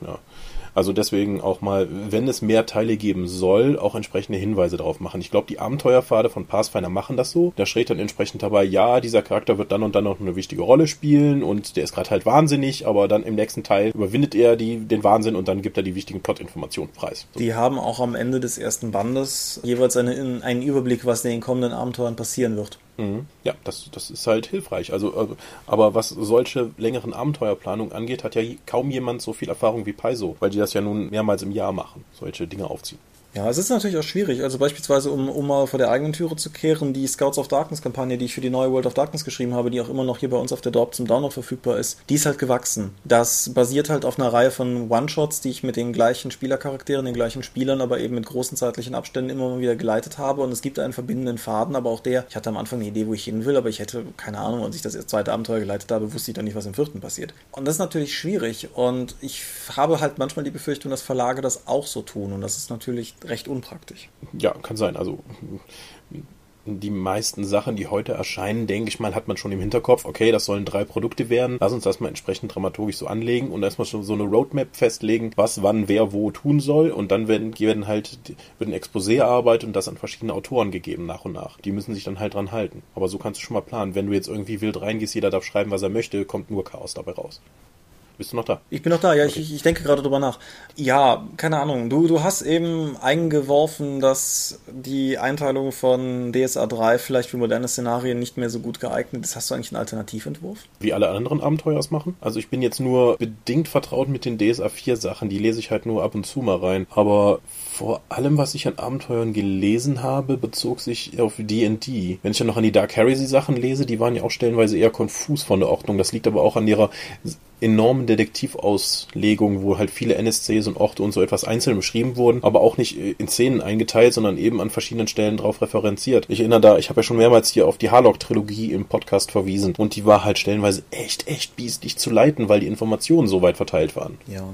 Ja. Also deswegen auch mal, wenn es mehr Teile geben soll, auch entsprechende Hinweise darauf machen. Ich glaube, die Abenteuerpfade von Pathfinder machen das so. Da steht dann entsprechend dabei, ja, dieser Charakter wird dann und dann noch eine wichtige Rolle spielen und der ist gerade halt wahnsinnig, aber dann im nächsten Teil überwindet er die, den Wahnsinn und dann gibt er die wichtigen Plot-Informationen preis. So. Die haben auch am Ende des ersten Bandes jeweils eine, einen Überblick, was in den kommenden Abenteuern passieren wird. Mhm. Ja, das, das ist halt hilfreich. Also, äh, aber was solche längeren Abenteuerplanungen angeht, hat ja kaum jemand so viel Erfahrung wie Paizo, weil die das ja nun mehrmals im Jahr machen, solche Dinge aufziehen. Ja, es ist natürlich auch schwierig. Also beispielsweise, um, um mal vor der eigenen Türe zu kehren, die Scouts of Darkness Kampagne, die ich für die neue World of Darkness geschrieben habe, die auch immer noch hier bei uns auf der Dorp zum Download verfügbar ist, die ist halt gewachsen. Das basiert halt auf einer Reihe von One-Shots, die ich mit den gleichen Spielercharakteren, den gleichen Spielern, aber eben mit großen zeitlichen Abständen immer mal wieder geleitet habe. Und es gibt einen verbindenden Faden, aber auch der, ich hatte am Anfang eine Idee, wo ich hin will, aber ich hätte keine Ahnung, als ich das zweite Abenteuer geleitet habe, wusste ich dann nicht, was im vierten passiert. Und das ist natürlich schwierig. Und ich habe halt manchmal die Befürchtung, dass Verlage das auch so tun. Und das ist natürlich recht unpraktisch. Ja, kann sein. Also die meisten Sachen, die heute erscheinen, denke ich mal, hat man schon im Hinterkopf, okay, das sollen drei Produkte werden, lass uns das mal entsprechend dramaturgisch so anlegen und erstmal schon so eine Roadmap festlegen, was, wann, wer, wo tun soll und dann werden, werden halt, wird ein Exposé erarbeitet und das an verschiedene Autoren gegeben, nach und nach. Die müssen sich dann halt dran halten. Aber so kannst du schon mal planen. Wenn du jetzt irgendwie wild reingehst, jeder darf schreiben, was er möchte, kommt nur Chaos dabei raus. Bist du noch da? Ich bin noch da, ja, okay. ich, ich denke gerade drüber nach. Ja, keine Ahnung. Du, du hast eben eingeworfen, dass die Einteilung von DSA 3 vielleicht für moderne Szenarien nicht mehr so gut geeignet ist. Hast du eigentlich einen Alternativentwurf? Wie alle anderen Abenteuer es machen. Also ich bin jetzt nur bedingt vertraut mit den DSA 4 Sachen. Die lese ich halt nur ab und zu mal rein. Aber vor allem, was ich an Abenteuern gelesen habe, bezog sich auf D&D. Wenn ich dann noch an die Dark Heresy Sachen lese, die waren ja auch stellenweise eher konfus von der Ordnung. Das liegt aber auch an ihrer enormen Detektivauslegung, wo halt viele NSCs und Orte und so etwas einzeln beschrieben wurden, aber auch nicht äh, in Szenen eingeteilt, sondern eben an verschiedenen Stellen drauf referenziert. Ich erinnere da, ich habe ja schon mehrmals hier auf die Harlock-Trilogie im Podcast verwiesen und die war halt stellenweise echt, echt biestig zu leiten, weil die Informationen so weit verteilt waren. Ja.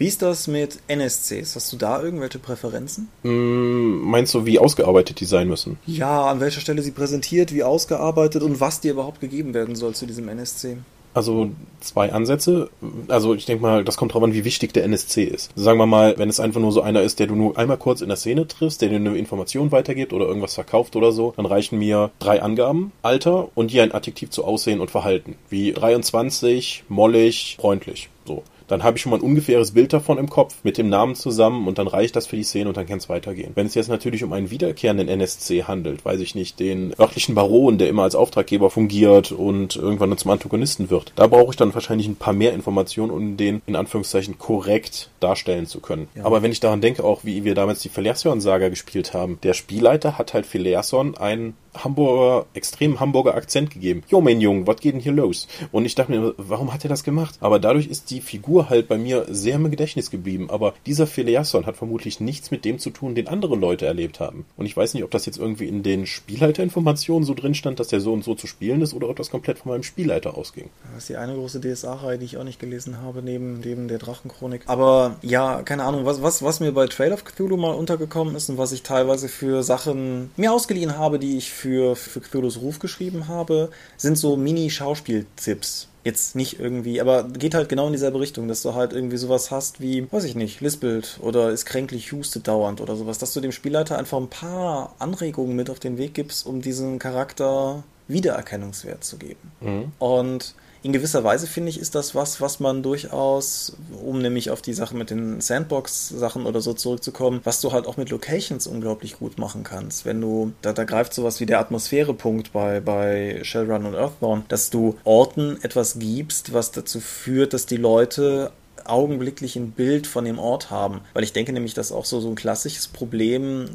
Wie ist das mit NSCs? Hast du da irgendwelche Präferenzen? Mm, meinst du, wie ausgearbeitet die sein müssen? Ja, an welcher Stelle sie präsentiert, wie ausgearbeitet und was dir überhaupt gegeben werden soll zu diesem NSC? Also zwei Ansätze. Also ich denke mal, das kommt drauf an, wie wichtig der NSC ist. Sagen wir mal, wenn es einfach nur so einer ist, der du nur einmal kurz in der Szene triffst, der dir eine Information weitergibt oder irgendwas verkauft oder so, dann reichen mir drei Angaben. Alter und hier ein Adjektiv zu Aussehen und Verhalten. Wie 23, mollig, freundlich. So dann habe ich schon mal ein ungefähres Bild davon im Kopf mit dem Namen zusammen und dann reicht das für die Szene und dann kann es weitergehen. Wenn es jetzt natürlich um einen wiederkehrenden NSC handelt, weiß ich nicht, den örtlichen Baron, der immer als Auftraggeber fungiert und irgendwann zum Antagonisten wird, da brauche ich dann wahrscheinlich ein paar mehr Informationen, um den in Anführungszeichen korrekt darstellen zu können. Ja. Aber wenn ich daran denke, auch wie wir damals die Phaleason-Saga gespielt haben, der Spielleiter hat halt Phaleason einen Hamburger, extrem Hamburger Akzent gegeben. Jo, mein Junge, was geht denn hier los? Und ich dachte mir, warum hat er das gemacht? Aber dadurch ist die Figur halt bei mir sehr im Gedächtnis geblieben. Aber dieser Phileason hat vermutlich nichts mit dem zu tun, den andere Leute erlebt haben. Und ich weiß nicht, ob das jetzt irgendwie in den Spielleiterinformationen so drin stand, dass der so und so zu spielen ist, oder ob das komplett von meinem Spielleiter ausging. Das ist die eine große DSA-Reihe, die ich auch nicht gelesen habe, neben, neben der Drachenchronik. Aber ja, keine Ahnung, was, was, was mir bei Trail of Cthulhu mal untergekommen ist und was ich teilweise für Sachen mir ausgeliehen habe, die ich für, für Cthulhu's Ruf geschrieben habe, sind so Mini-Schauspiel-Tipps. Jetzt nicht irgendwie, aber geht halt genau in dieselbe Richtung, dass du halt irgendwie sowas hast wie, weiß ich nicht, lispelt oder ist kränklich, hustet dauernd oder sowas, dass du dem Spielleiter einfach ein paar Anregungen mit auf den Weg gibst, um diesen Charakter Wiedererkennungswert zu geben. Mhm. Und in gewisser Weise finde ich, ist das was, was man durchaus, um nämlich auf die Sache mit den Sandbox-Sachen oder so zurückzukommen, was du halt auch mit Locations unglaublich gut machen kannst. Wenn du, da, da greift sowas wie der Atmosphärepunkt bei, bei Shellrun und Earthbound, dass du Orten etwas gibst, was dazu führt, dass die Leute augenblicklich ein Bild von dem Ort haben. Weil ich denke nämlich, dass auch so, so ein klassisches Problem,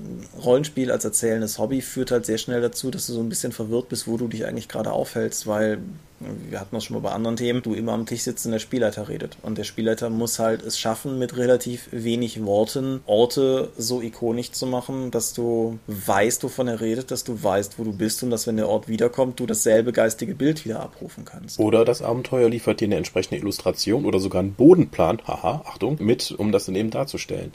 Rollenspiel als erzählendes Hobby, führt halt sehr schnell dazu, dass du so ein bisschen verwirrt bist, wo du dich eigentlich gerade aufhältst, weil wir hatten das schon mal bei anderen Themen, du immer am Tisch sitzt und der Spielleiter redet. Und der Spielleiter muss halt es schaffen, mit relativ wenig Worten Orte so ikonisch zu machen, dass du weißt, wovon er redet, dass du weißt, wo du bist und dass, wenn der Ort wiederkommt, du dasselbe geistige Bild wieder abrufen kannst. Oder das Abenteuer liefert dir eine entsprechende Illustration oder sogar einen Bodenplan, haha, Achtung, mit, um das dann eben darzustellen.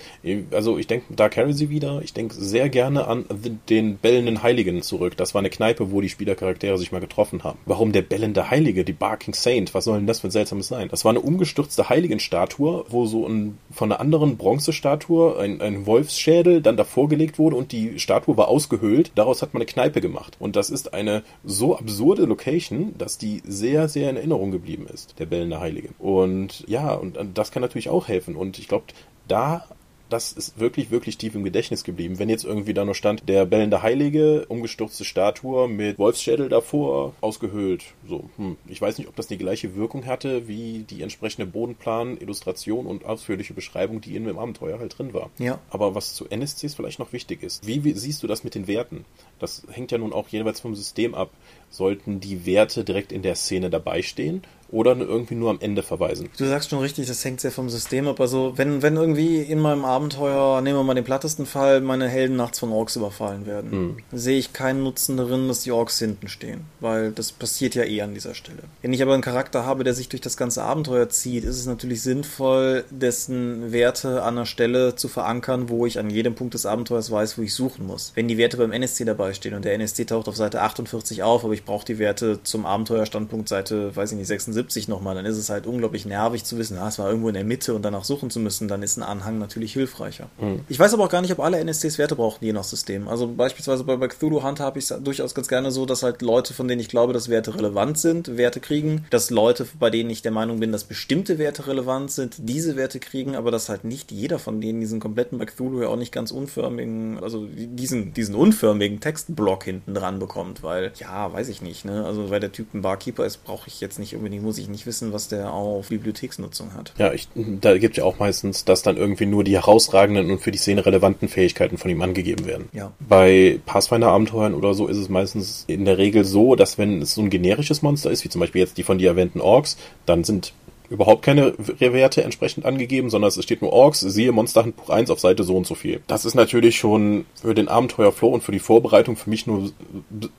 Also ich denke, da carry sie wieder, ich denke sehr gerne an den bellenden Heiligen zurück. Das war eine Kneipe, wo die Spielercharaktere sich mal getroffen haben. Warum der bellende Heilige, die Barking Saint. Was soll denn das für ein seltsames sein? Das war eine umgestürzte Heiligenstatue, wo so ein, von einer anderen Bronzestatue ein, ein Wolfsschädel dann davor gelegt wurde und die Statue war ausgehöhlt. Daraus hat man eine Kneipe gemacht. Und das ist eine so absurde Location, dass die sehr, sehr in Erinnerung geblieben ist, der bellende Heilige. Und ja, und das kann natürlich auch helfen. Und ich glaube, da das ist wirklich, wirklich tief im Gedächtnis geblieben. Wenn jetzt irgendwie da nur stand, der bellende Heilige, umgestürzte Statue mit Wolfsschädel davor, ausgehöhlt. So, hm. Ich weiß nicht, ob das die gleiche Wirkung hatte, wie die entsprechende Bodenplan, Illustration und ausführliche Beschreibung, die in dem Abenteuer halt drin war. Ja. Aber was zu NSCs vielleicht noch wichtig ist, wie, wie siehst du das mit den Werten? Das hängt ja nun auch jeweils vom System ab. Sollten die Werte direkt in der Szene dabei stehen? Oder irgendwie nur am Ende verweisen. Du sagst schon richtig, das hängt sehr vom System ab. Also wenn, wenn irgendwie in meinem Abenteuer, nehmen wir mal den plattesten Fall, meine Helden nachts von Orks überfallen werden, hm. sehe ich keinen Nutzen darin, dass die Orks hinten stehen, weil das passiert ja eh an dieser Stelle. Wenn ich aber einen Charakter habe, der sich durch das ganze Abenteuer zieht, ist es natürlich sinnvoll, dessen Werte an einer Stelle zu verankern, wo ich an jedem Punkt des Abenteuers weiß, wo ich suchen muss. Wenn die Werte beim NSC dabei stehen und der NSC taucht auf Seite 48 auf, aber ich brauche die Werte zum Abenteuerstandpunkt Seite, weiß ich nicht, 76 nochmal, dann ist es halt unglaublich nervig zu wissen, ah, es war irgendwo in der Mitte und danach suchen zu müssen, dann ist ein Anhang natürlich hilfreicher. Mhm. Ich weiß aber auch gar nicht, ob alle NSCs Werte brauchen, je nach System. Also beispielsweise bei, bei Cthulhu Hunter habe ich es durchaus ganz gerne so, dass halt Leute, von denen ich glaube, dass Werte relevant sind, Werte kriegen, dass Leute, bei denen ich der Meinung bin, dass bestimmte Werte relevant sind, diese Werte kriegen, aber dass halt nicht jeder von denen diesen kompletten bei Cthulhu ja auch nicht ganz unförmigen, also diesen, diesen unförmigen Textblock hinten dran bekommt, weil, ja, weiß ich nicht, ne? Also weil der Typ ein Barkeeper ist, brauche ich jetzt nicht unbedingt, muss ich nicht wissen, was der auf Bibliotheksnutzung hat. Ja, ich, da gibt ja auch meistens, dass dann irgendwie nur die herausragenden und für die Szene relevanten Fähigkeiten von ihm angegeben werden. Ja. Bei Pathfinder-Abenteuern oder so ist es meistens in der Regel so, dass wenn es so ein generisches Monster ist, wie zum Beispiel jetzt die von dir erwähnten Orks, dann sind überhaupt keine Werte entsprechend angegeben, sondern es steht nur Orks, siehe Monsterhandbuch 1 auf Seite so und so viel. Das ist natürlich schon für den Abenteuerflow und für die Vorbereitung für mich nur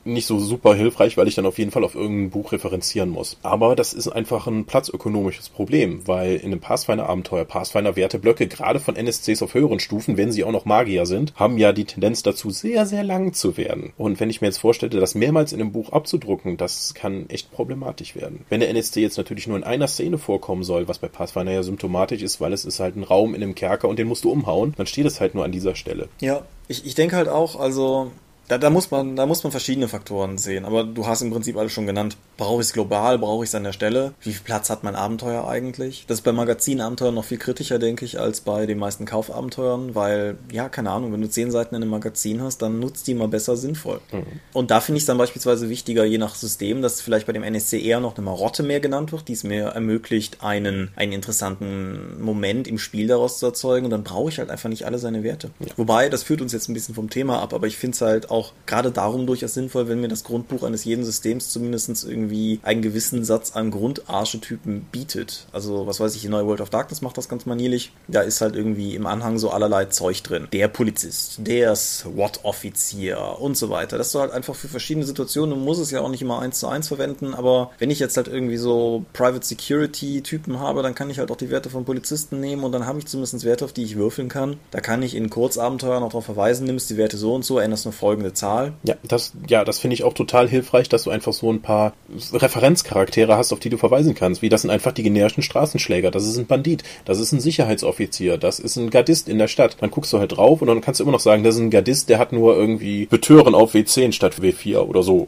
nicht so super hilfreich, weil ich dann auf jeden Fall auf irgendein Buch referenzieren muss. Aber das ist einfach ein platzökonomisches Problem, weil in einem Pathfinder-Abenteuer Pathfinder-Werteblöcke, gerade von NSCs auf höheren Stufen, wenn sie auch noch Magier sind, haben ja die Tendenz dazu, sehr, sehr lang zu werden. Und wenn ich mir jetzt vorstelle, das mehrmals in einem Buch abzudrucken, das kann echt problematisch werden. Wenn der NSC jetzt natürlich nur in einer Szene vorkommt, vorkommen soll, was bei Pathfinder ja symptomatisch ist, weil es ist halt ein Raum in einem Kerker und den musst du umhauen, dann steht es halt nur an dieser Stelle. Ja, ich, ich denke halt auch, also da, da, muss man, da muss man verschiedene Faktoren sehen. Aber du hast im Prinzip alles schon genannt. Brauche ich es global? Brauche ich es an der Stelle? Wie viel Platz hat mein Abenteuer eigentlich? Das ist bei Magazinabenteuern noch viel kritischer, denke ich, als bei den meisten Kaufabenteuern, weil, ja, keine Ahnung, wenn du zehn Seiten in einem Magazin hast, dann nutzt die mal besser sinnvoll. Mhm. Und da finde ich es dann beispielsweise wichtiger, je nach System, dass vielleicht bei dem NSC eher noch eine Marotte mehr genannt wird, die es mir ermöglicht, einen, einen interessanten Moment im Spiel daraus zu erzeugen. Und dann brauche ich halt einfach nicht alle seine Werte. Ja. Wobei, das führt uns jetzt ein bisschen vom Thema ab, aber ich finde es halt auch auch gerade darum durchaus sinnvoll, wenn mir das Grundbuch eines jeden Systems zumindest irgendwie einen gewissen Satz an Grundarchetypen bietet. Also, was weiß ich, die neue World of Darkness macht das ganz manierlich. Da ist halt irgendwie im Anhang so allerlei Zeug drin. Der Polizist, der SWAT-Offizier und so weiter. Das ist halt einfach für verschiedene Situationen. Du musst es ja auch nicht immer eins zu eins verwenden, aber wenn ich jetzt halt irgendwie so Private Security-Typen habe, dann kann ich halt auch die Werte von Polizisten nehmen und dann habe ich zumindest Werte, auf die ich würfeln kann. Da kann ich in Kurzabenteuern auch darauf verweisen, nimmst die Werte so und so, änderst nur folgende Zahl. Ja, das, ja, das finde ich auch total hilfreich, dass du einfach so ein paar Referenzcharaktere hast, auf die du verweisen kannst. Wie das sind einfach die generischen Straßenschläger. Das ist ein Bandit. Das ist ein Sicherheitsoffizier. Das ist ein Gardist in der Stadt. Dann guckst du halt drauf und dann kannst du immer noch sagen, das ist ein Gardist, der hat nur irgendwie Betören auf W10 statt W4 oder so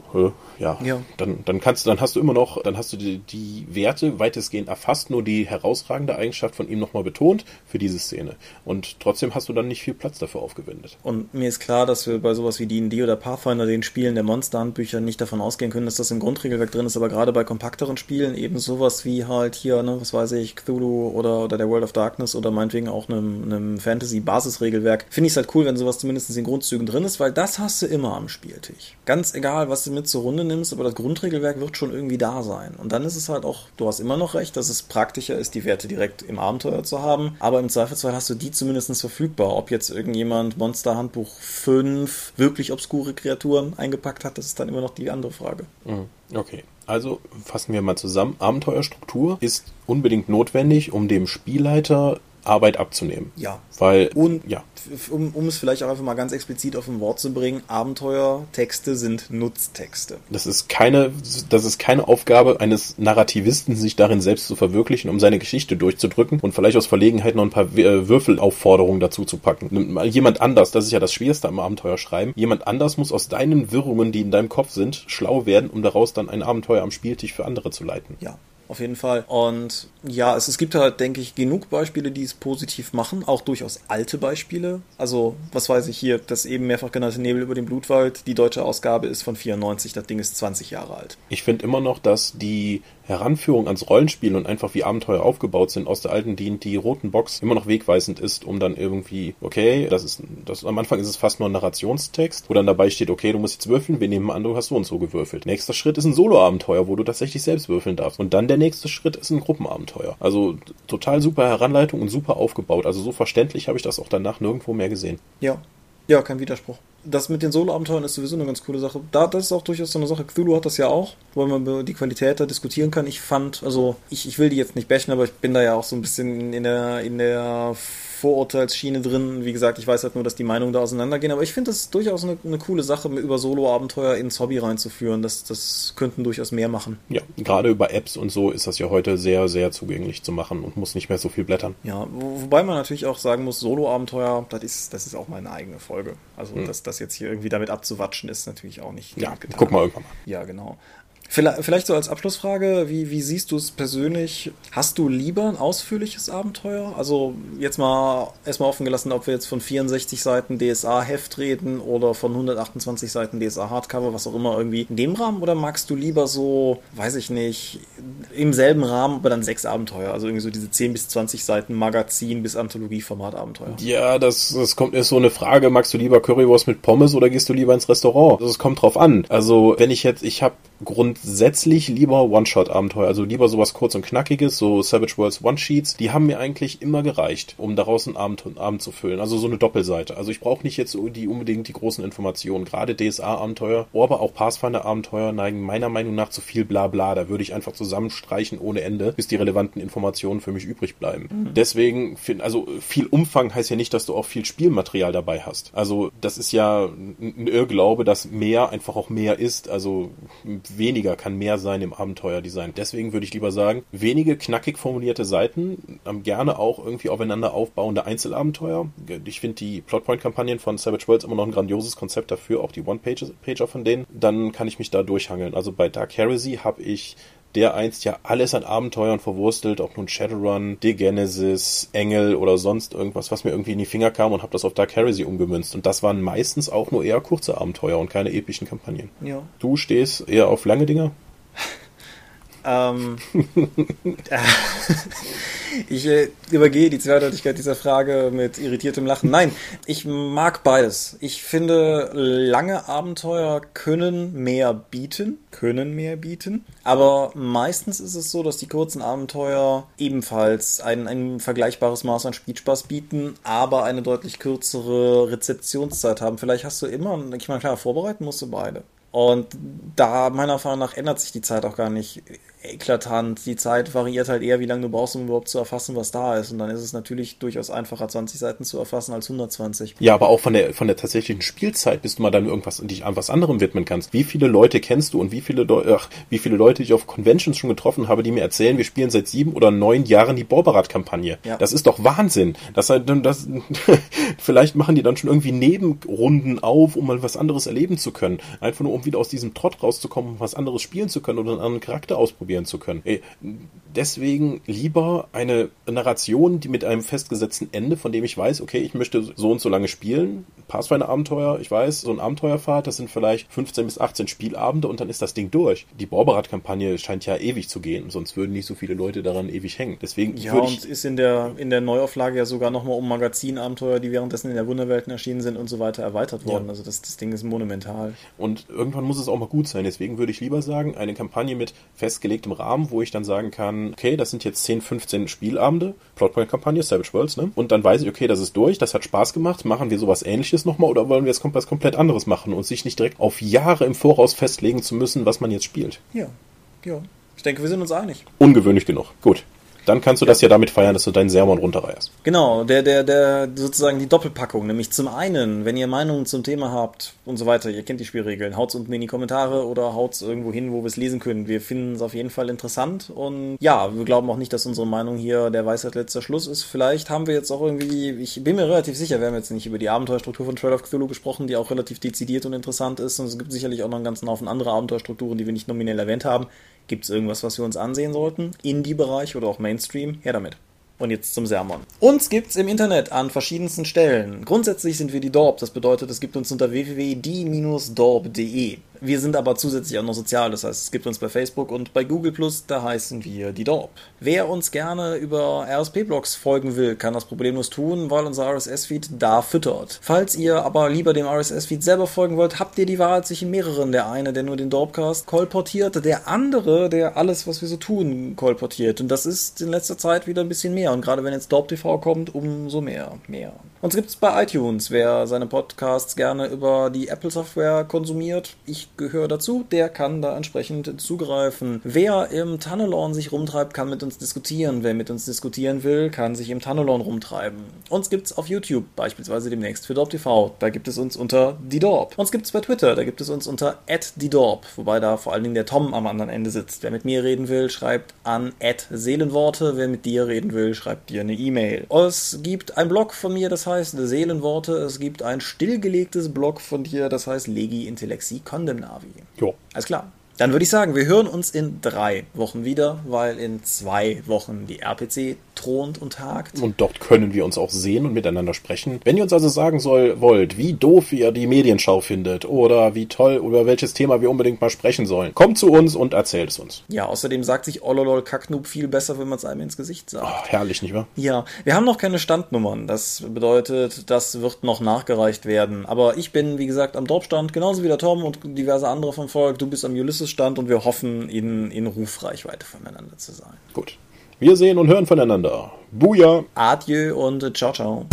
ja, ja. Dann, dann kannst du, dann hast du immer noch, dann hast du die, die Werte weitestgehend erfasst, nur die herausragende Eigenschaft von ihm nochmal betont für diese Szene. Und trotzdem hast du dann nicht viel Platz dafür aufgewendet. Und mir ist klar, dass wir bei sowas wie D&D oder Pathfinder, den Spielen der Monsterhandbücher, nicht davon ausgehen können, dass das im Grundregelwerk drin ist, aber gerade bei kompakteren Spielen eben sowas wie halt hier, ne, was weiß ich, Cthulhu oder, oder der World of Darkness oder meinetwegen auch einem, einem Fantasy-Basisregelwerk, finde ich es halt cool, wenn sowas zumindest in Grundzügen drin ist, weil das hast du immer am Spieltisch. Ganz egal, was du mit zur Runde nimmst, aber das Grundregelwerk wird schon irgendwie da sein. Und dann ist es halt auch, du hast immer noch recht, dass es praktischer ist, die Werte direkt im Abenteuer zu haben, aber im Zweifelsfall hast du die zumindest verfügbar. Ob jetzt irgendjemand Monster Handbuch 5 wirklich obskure Kreaturen eingepackt hat, das ist dann immer noch die andere Frage. Mhm. Okay. Also fassen wir mal zusammen. Abenteuerstruktur ist unbedingt notwendig, um dem Spielleiter Arbeit abzunehmen. Ja. Weil, und ja. Um, um es vielleicht auch einfach mal ganz explizit auf ein Wort zu bringen, Abenteuertexte sind Nutztexte. Das ist keine, das ist keine Aufgabe eines Narrativisten, sich darin selbst zu verwirklichen, um seine Geschichte durchzudrücken und vielleicht aus Verlegenheit noch ein paar äh, Würfelaufforderungen dazu zu packen. Jemand anders, das ist ja das Schwierigste am Abenteuer schreiben, jemand anders muss aus deinen Wirrungen, die in deinem Kopf sind, schlau werden, um daraus dann ein Abenteuer am Spieltisch für andere zu leiten. Ja, auf jeden Fall. Und ja, es, es gibt halt, denke ich, genug Beispiele, die es positiv machen, auch durchaus alte Beispiele. Also, was weiß ich hier, das eben mehrfach genannte Nebel über den Blutwald, die deutsche Ausgabe ist von 94, das Ding ist 20 Jahre alt. Ich finde immer noch, dass die Heranführung ans Rollenspiel und einfach wie Abenteuer aufgebaut sind aus der alten D&D roten Box immer noch wegweisend ist, um dann irgendwie, okay, das ist, das, am Anfang ist es fast nur ein Narrationstext, wo dann dabei steht, okay, du musst jetzt würfeln, wir nehmen an, du hast so und so gewürfelt. Nächster Schritt ist ein Solo-Abenteuer, wo du tatsächlich selbst würfeln darfst. Und dann der nächste Schritt ist ein Gruppenabenteuer. Also total super Heranleitung und super aufgebaut. Also so verständlich habe ich das auch danach nirgendwo mehr gesehen. Ja, ja, kein Widerspruch. Das mit den Solo-Abenteuern ist sowieso eine ganz coole Sache. Da, das ist auch durchaus so eine Sache. Cthulhu hat das ja auch, wo man über die Qualität da diskutieren kann. Ich fand, also ich, ich will die jetzt nicht bashen, aber ich bin da ja auch so ein bisschen in der, in der Vorurteilsschiene drin. Wie gesagt, ich weiß halt nur, dass die Meinungen da auseinandergehen, aber ich finde das durchaus eine, eine, coole Sache, über Solo-Abenteuer ins Hobby reinzuführen. Das, das könnten durchaus mehr machen. Ja, gerade über Apps und so ist das ja heute sehr, sehr zugänglich zu machen und muss nicht mehr so viel blättern. Ja, wo, wobei man natürlich auch sagen muss, Solo-Abenteuer, das ist, das ist auch meine eigene Folge. Also, hm. dass das jetzt hier irgendwie damit abzuwatschen ist, natürlich auch nicht. Ja, getan. guck mal irgendwann mal. Ja, genau. Vielleicht so als Abschlussfrage, wie, wie siehst du es persönlich? Hast du lieber ein ausführliches Abenteuer? Also jetzt mal erstmal offen gelassen, ob wir jetzt von 64 Seiten DSA-Heft reden oder von 128 Seiten DSA-Hardcover, was auch immer irgendwie in dem Rahmen oder magst du lieber so, weiß ich nicht, im selben Rahmen, aber dann sechs Abenteuer? Also irgendwie so diese 10 bis 20 Seiten Magazin bis Anthologieformat Abenteuer. Ja, das, das kommt ist so eine Frage, magst du lieber Currywurst mit Pommes oder gehst du lieber ins Restaurant? Das kommt drauf an. Also wenn ich jetzt, ich habe grundsätzlich lieber One-Shot-Abenteuer, also lieber sowas kurz und knackiges, so Savage Worlds One-Sheets. Die haben mir eigentlich immer gereicht, um daraus einen Abend, einen Abend zu füllen. Also so eine Doppelseite. Also ich brauche nicht jetzt die unbedingt die großen Informationen. Gerade DSA-Abenteuer, aber auch Pathfinder-Abenteuer neigen meiner Meinung nach zu viel Blabla. Da würde ich einfach zusammenstreichen ohne Ende, bis die relevanten Informationen für mich übrig bleiben. Mhm. Deswegen, also viel Umfang heißt ja nicht, dass du auch viel Spielmaterial dabei hast. Also das ist ja ein Irrglaube, dass mehr einfach auch mehr ist. Also weniger kann mehr sein im Abenteuerdesign. Deswegen würde ich lieber sagen, wenige knackig formulierte Seiten, ähm, gerne auch irgendwie aufeinander aufbauende Einzelabenteuer. Ich finde die Plotpoint-Kampagnen von Savage Worlds immer noch ein grandioses Konzept dafür, auch die One-Pager von denen. Dann kann ich mich da durchhangeln. Also bei Dark Heresy habe ich der einst ja alles an Abenteuern verwurstelt, ob nun Shadowrun, The Genesis, Engel oder sonst irgendwas, was mir irgendwie in die Finger kam und habe das auf Dark Heresy umgemünzt. Und das waren meistens auch nur eher kurze Abenteuer und keine epischen Kampagnen. Ja. Du stehst eher auf lange Dinger? ähm, ich äh, übergehe die Zweideutigkeit dieser Frage mit irritiertem Lachen. Nein, ich mag beides. Ich finde, lange Abenteuer können mehr bieten, können mehr bieten. Aber meistens ist es so, dass die kurzen Abenteuer ebenfalls ein, ein vergleichbares Maß an Spielspaß bieten, aber eine deutlich kürzere Rezeptionszeit haben. Vielleicht hast du immer, ich meine, klar, vorbereiten musst du beide. Und da meiner Erfahrung nach ändert sich die Zeit auch gar nicht eklatant. Die Zeit variiert halt eher, wie lange du brauchst, um überhaupt zu erfassen, was da ist. Und dann ist es natürlich durchaus einfacher, 20 Seiten zu erfassen als 120. Ja, aber auch von der, von der tatsächlichen Spielzeit, bis du mal dann irgendwas, dich an was anderem widmen kannst. Wie viele Leute kennst du und wie viele, ach, wie viele Leute ich auf Conventions schon getroffen habe, die mir erzählen, wir spielen seit sieben oder neun Jahren die Borberat-Kampagne. Ja. Das ist doch Wahnsinn. Das, das, vielleicht machen die dann schon irgendwie Nebenrunden auf, um mal was anderes erleben zu können. Einfach nur, um wieder aus diesem Trott rauszukommen, um was anderes spielen zu können oder einen anderen Charakter ausprobieren ausprobieren zu können. Deswegen lieber eine Narration, die mit einem festgesetzten Ende, von dem ich weiß, okay, ich möchte so und so lange spielen. Pathfinder-Abenteuer, ich weiß, so ein Abenteuerfahrt, das sind vielleicht 15 bis 18 Spielabende und dann ist das Ding durch. Die Borberat-Kampagne scheint ja ewig zu gehen, sonst würden nicht so viele Leute daran ewig hängen. Deswegen ja, und ist in der, in der Neuauflage ja sogar nochmal um Magazinabenteuer, die währenddessen in der Wunderwelten erschienen sind und so weiter erweitert worden. Ja. Also das, das Ding ist monumental. Und irgendwann muss es auch mal gut sein. Deswegen würde ich lieber sagen, eine Kampagne mit festgelegtem Rahmen, wo ich dann sagen kann, okay, das sind jetzt 10, 15 Spielabende, Plotpoint-Kampagne, Savage Worlds, ne? Und dann weiß ich, okay, das ist durch, das hat Spaß gemacht, machen wir sowas ähnliches nochmal oder wollen wir jetzt was komplett anderes machen und sich nicht direkt auf Jahre im Voraus festlegen zu müssen, was man jetzt spielt. Ja, ja. Ich denke, wir sind uns einig. Ungewöhnlich genug. Gut dann kannst du ja. das ja damit feiern, dass du deinen Sermon runterreißt. Genau, der, der, der, sozusagen die Doppelpackung. Nämlich zum einen, wenn ihr Meinungen zum Thema habt und so weiter, ihr kennt die Spielregeln, haut's unten in die Kommentare oder haut's irgendwo hin, wo wir es lesen können. Wir finden es auf jeden Fall interessant und ja, wir glauben auch nicht, dass unsere Meinung hier der Weisheit letzter Schluss ist. Vielleicht haben wir jetzt auch irgendwie, ich bin mir relativ sicher, wir haben jetzt nicht über die Abenteuerstruktur von Trail of Cthulhu gesprochen, die auch relativ dezidiert und interessant ist und es gibt sicherlich auch noch einen ganzen Haufen andere Abenteuerstrukturen, die wir nicht nominell erwähnt haben. Gibt es irgendwas, was wir uns ansehen sollten? Indie-Bereich oder auch Mainstream? Her damit. Und jetzt zum Sermon. Uns gibt's im Internet an verschiedensten Stellen. Grundsätzlich sind wir die Dorp, das bedeutet, es gibt uns unter www.die-dorp.de. Wir sind aber zusätzlich auch noch sozial, das heißt, es gibt uns bei Facebook und bei Google Plus, da heißen wir die Dorp. Wer uns gerne über RSP-Blogs folgen will, kann das problemlos tun, weil unser RSS-Feed da füttert. Falls ihr aber lieber dem RSS-Feed selber folgen wollt, habt ihr die Wahl zwischen mehreren. Der eine, der nur den Dorpcast kolportiert, der andere, der alles, was wir so tun, kolportiert. Und das ist in letzter Zeit wieder ein bisschen mehr. Und gerade wenn jetzt Dorp TV kommt, umso mehr. Mehr. Uns gibt es bei iTunes. Wer seine Podcasts gerne über die Apple-Software konsumiert, ich gehöre dazu, der kann da entsprechend zugreifen. Wer im Tunnelon sich rumtreibt, kann mit uns diskutieren. Wer mit uns diskutieren will, kann sich im Tunnelon rumtreiben. Uns gibt es auf YouTube, beispielsweise demnächst für Dorp TV. Da gibt es uns unter die Dorp. Uns gibt es bei Twitter, da gibt es uns unter die Dorp, wobei da vor allen Dingen der Tom am anderen Ende sitzt. Wer mit mir reden will, schreibt an Seelenworte. Wer mit dir reden will, schreibt dir eine E-Mail. Es gibt ein Blog von mir, das heißt Seelenworte. Es gibt ein stillgelegtes Blog von dir, das heißt Legi Intellexi Condemnavi. Jo. Alles klar. Dann würde ich sagen, wir hören uns in drei Wochen wieder, weil in zwei Wochen die RPC thront und tagt. Und dort können wir uns auch sehen und miteinander sprechen. Wenn ihr uns also sagen soll, wollt, wie doof ihr die Medienschau findet oder wie toll, über welches Thema wir unbedingt mal sprechen sollen, kommt zu uns und erzählt es uns. Ja, außerdem sagt sich Ololol Kacknoob viel besser, wenn man es einem ins Gesicht sagt. Oh, herrlich, nicht wahr? Ja, wir haben noch keine Standnummern. Das bedeutet, das wird noch nachgereicht werden. Aber ich bin, wie gesagt, am Dorpstand, genauso wie der Tom und diverse andere vom Volk. Du bist am Ulysses-Stand und wir hoffen, in, in Rufreichweite voneinander zu sein. Gut. Wir sehen und hören voneinander. Buja. Adieu und ciao, ciao.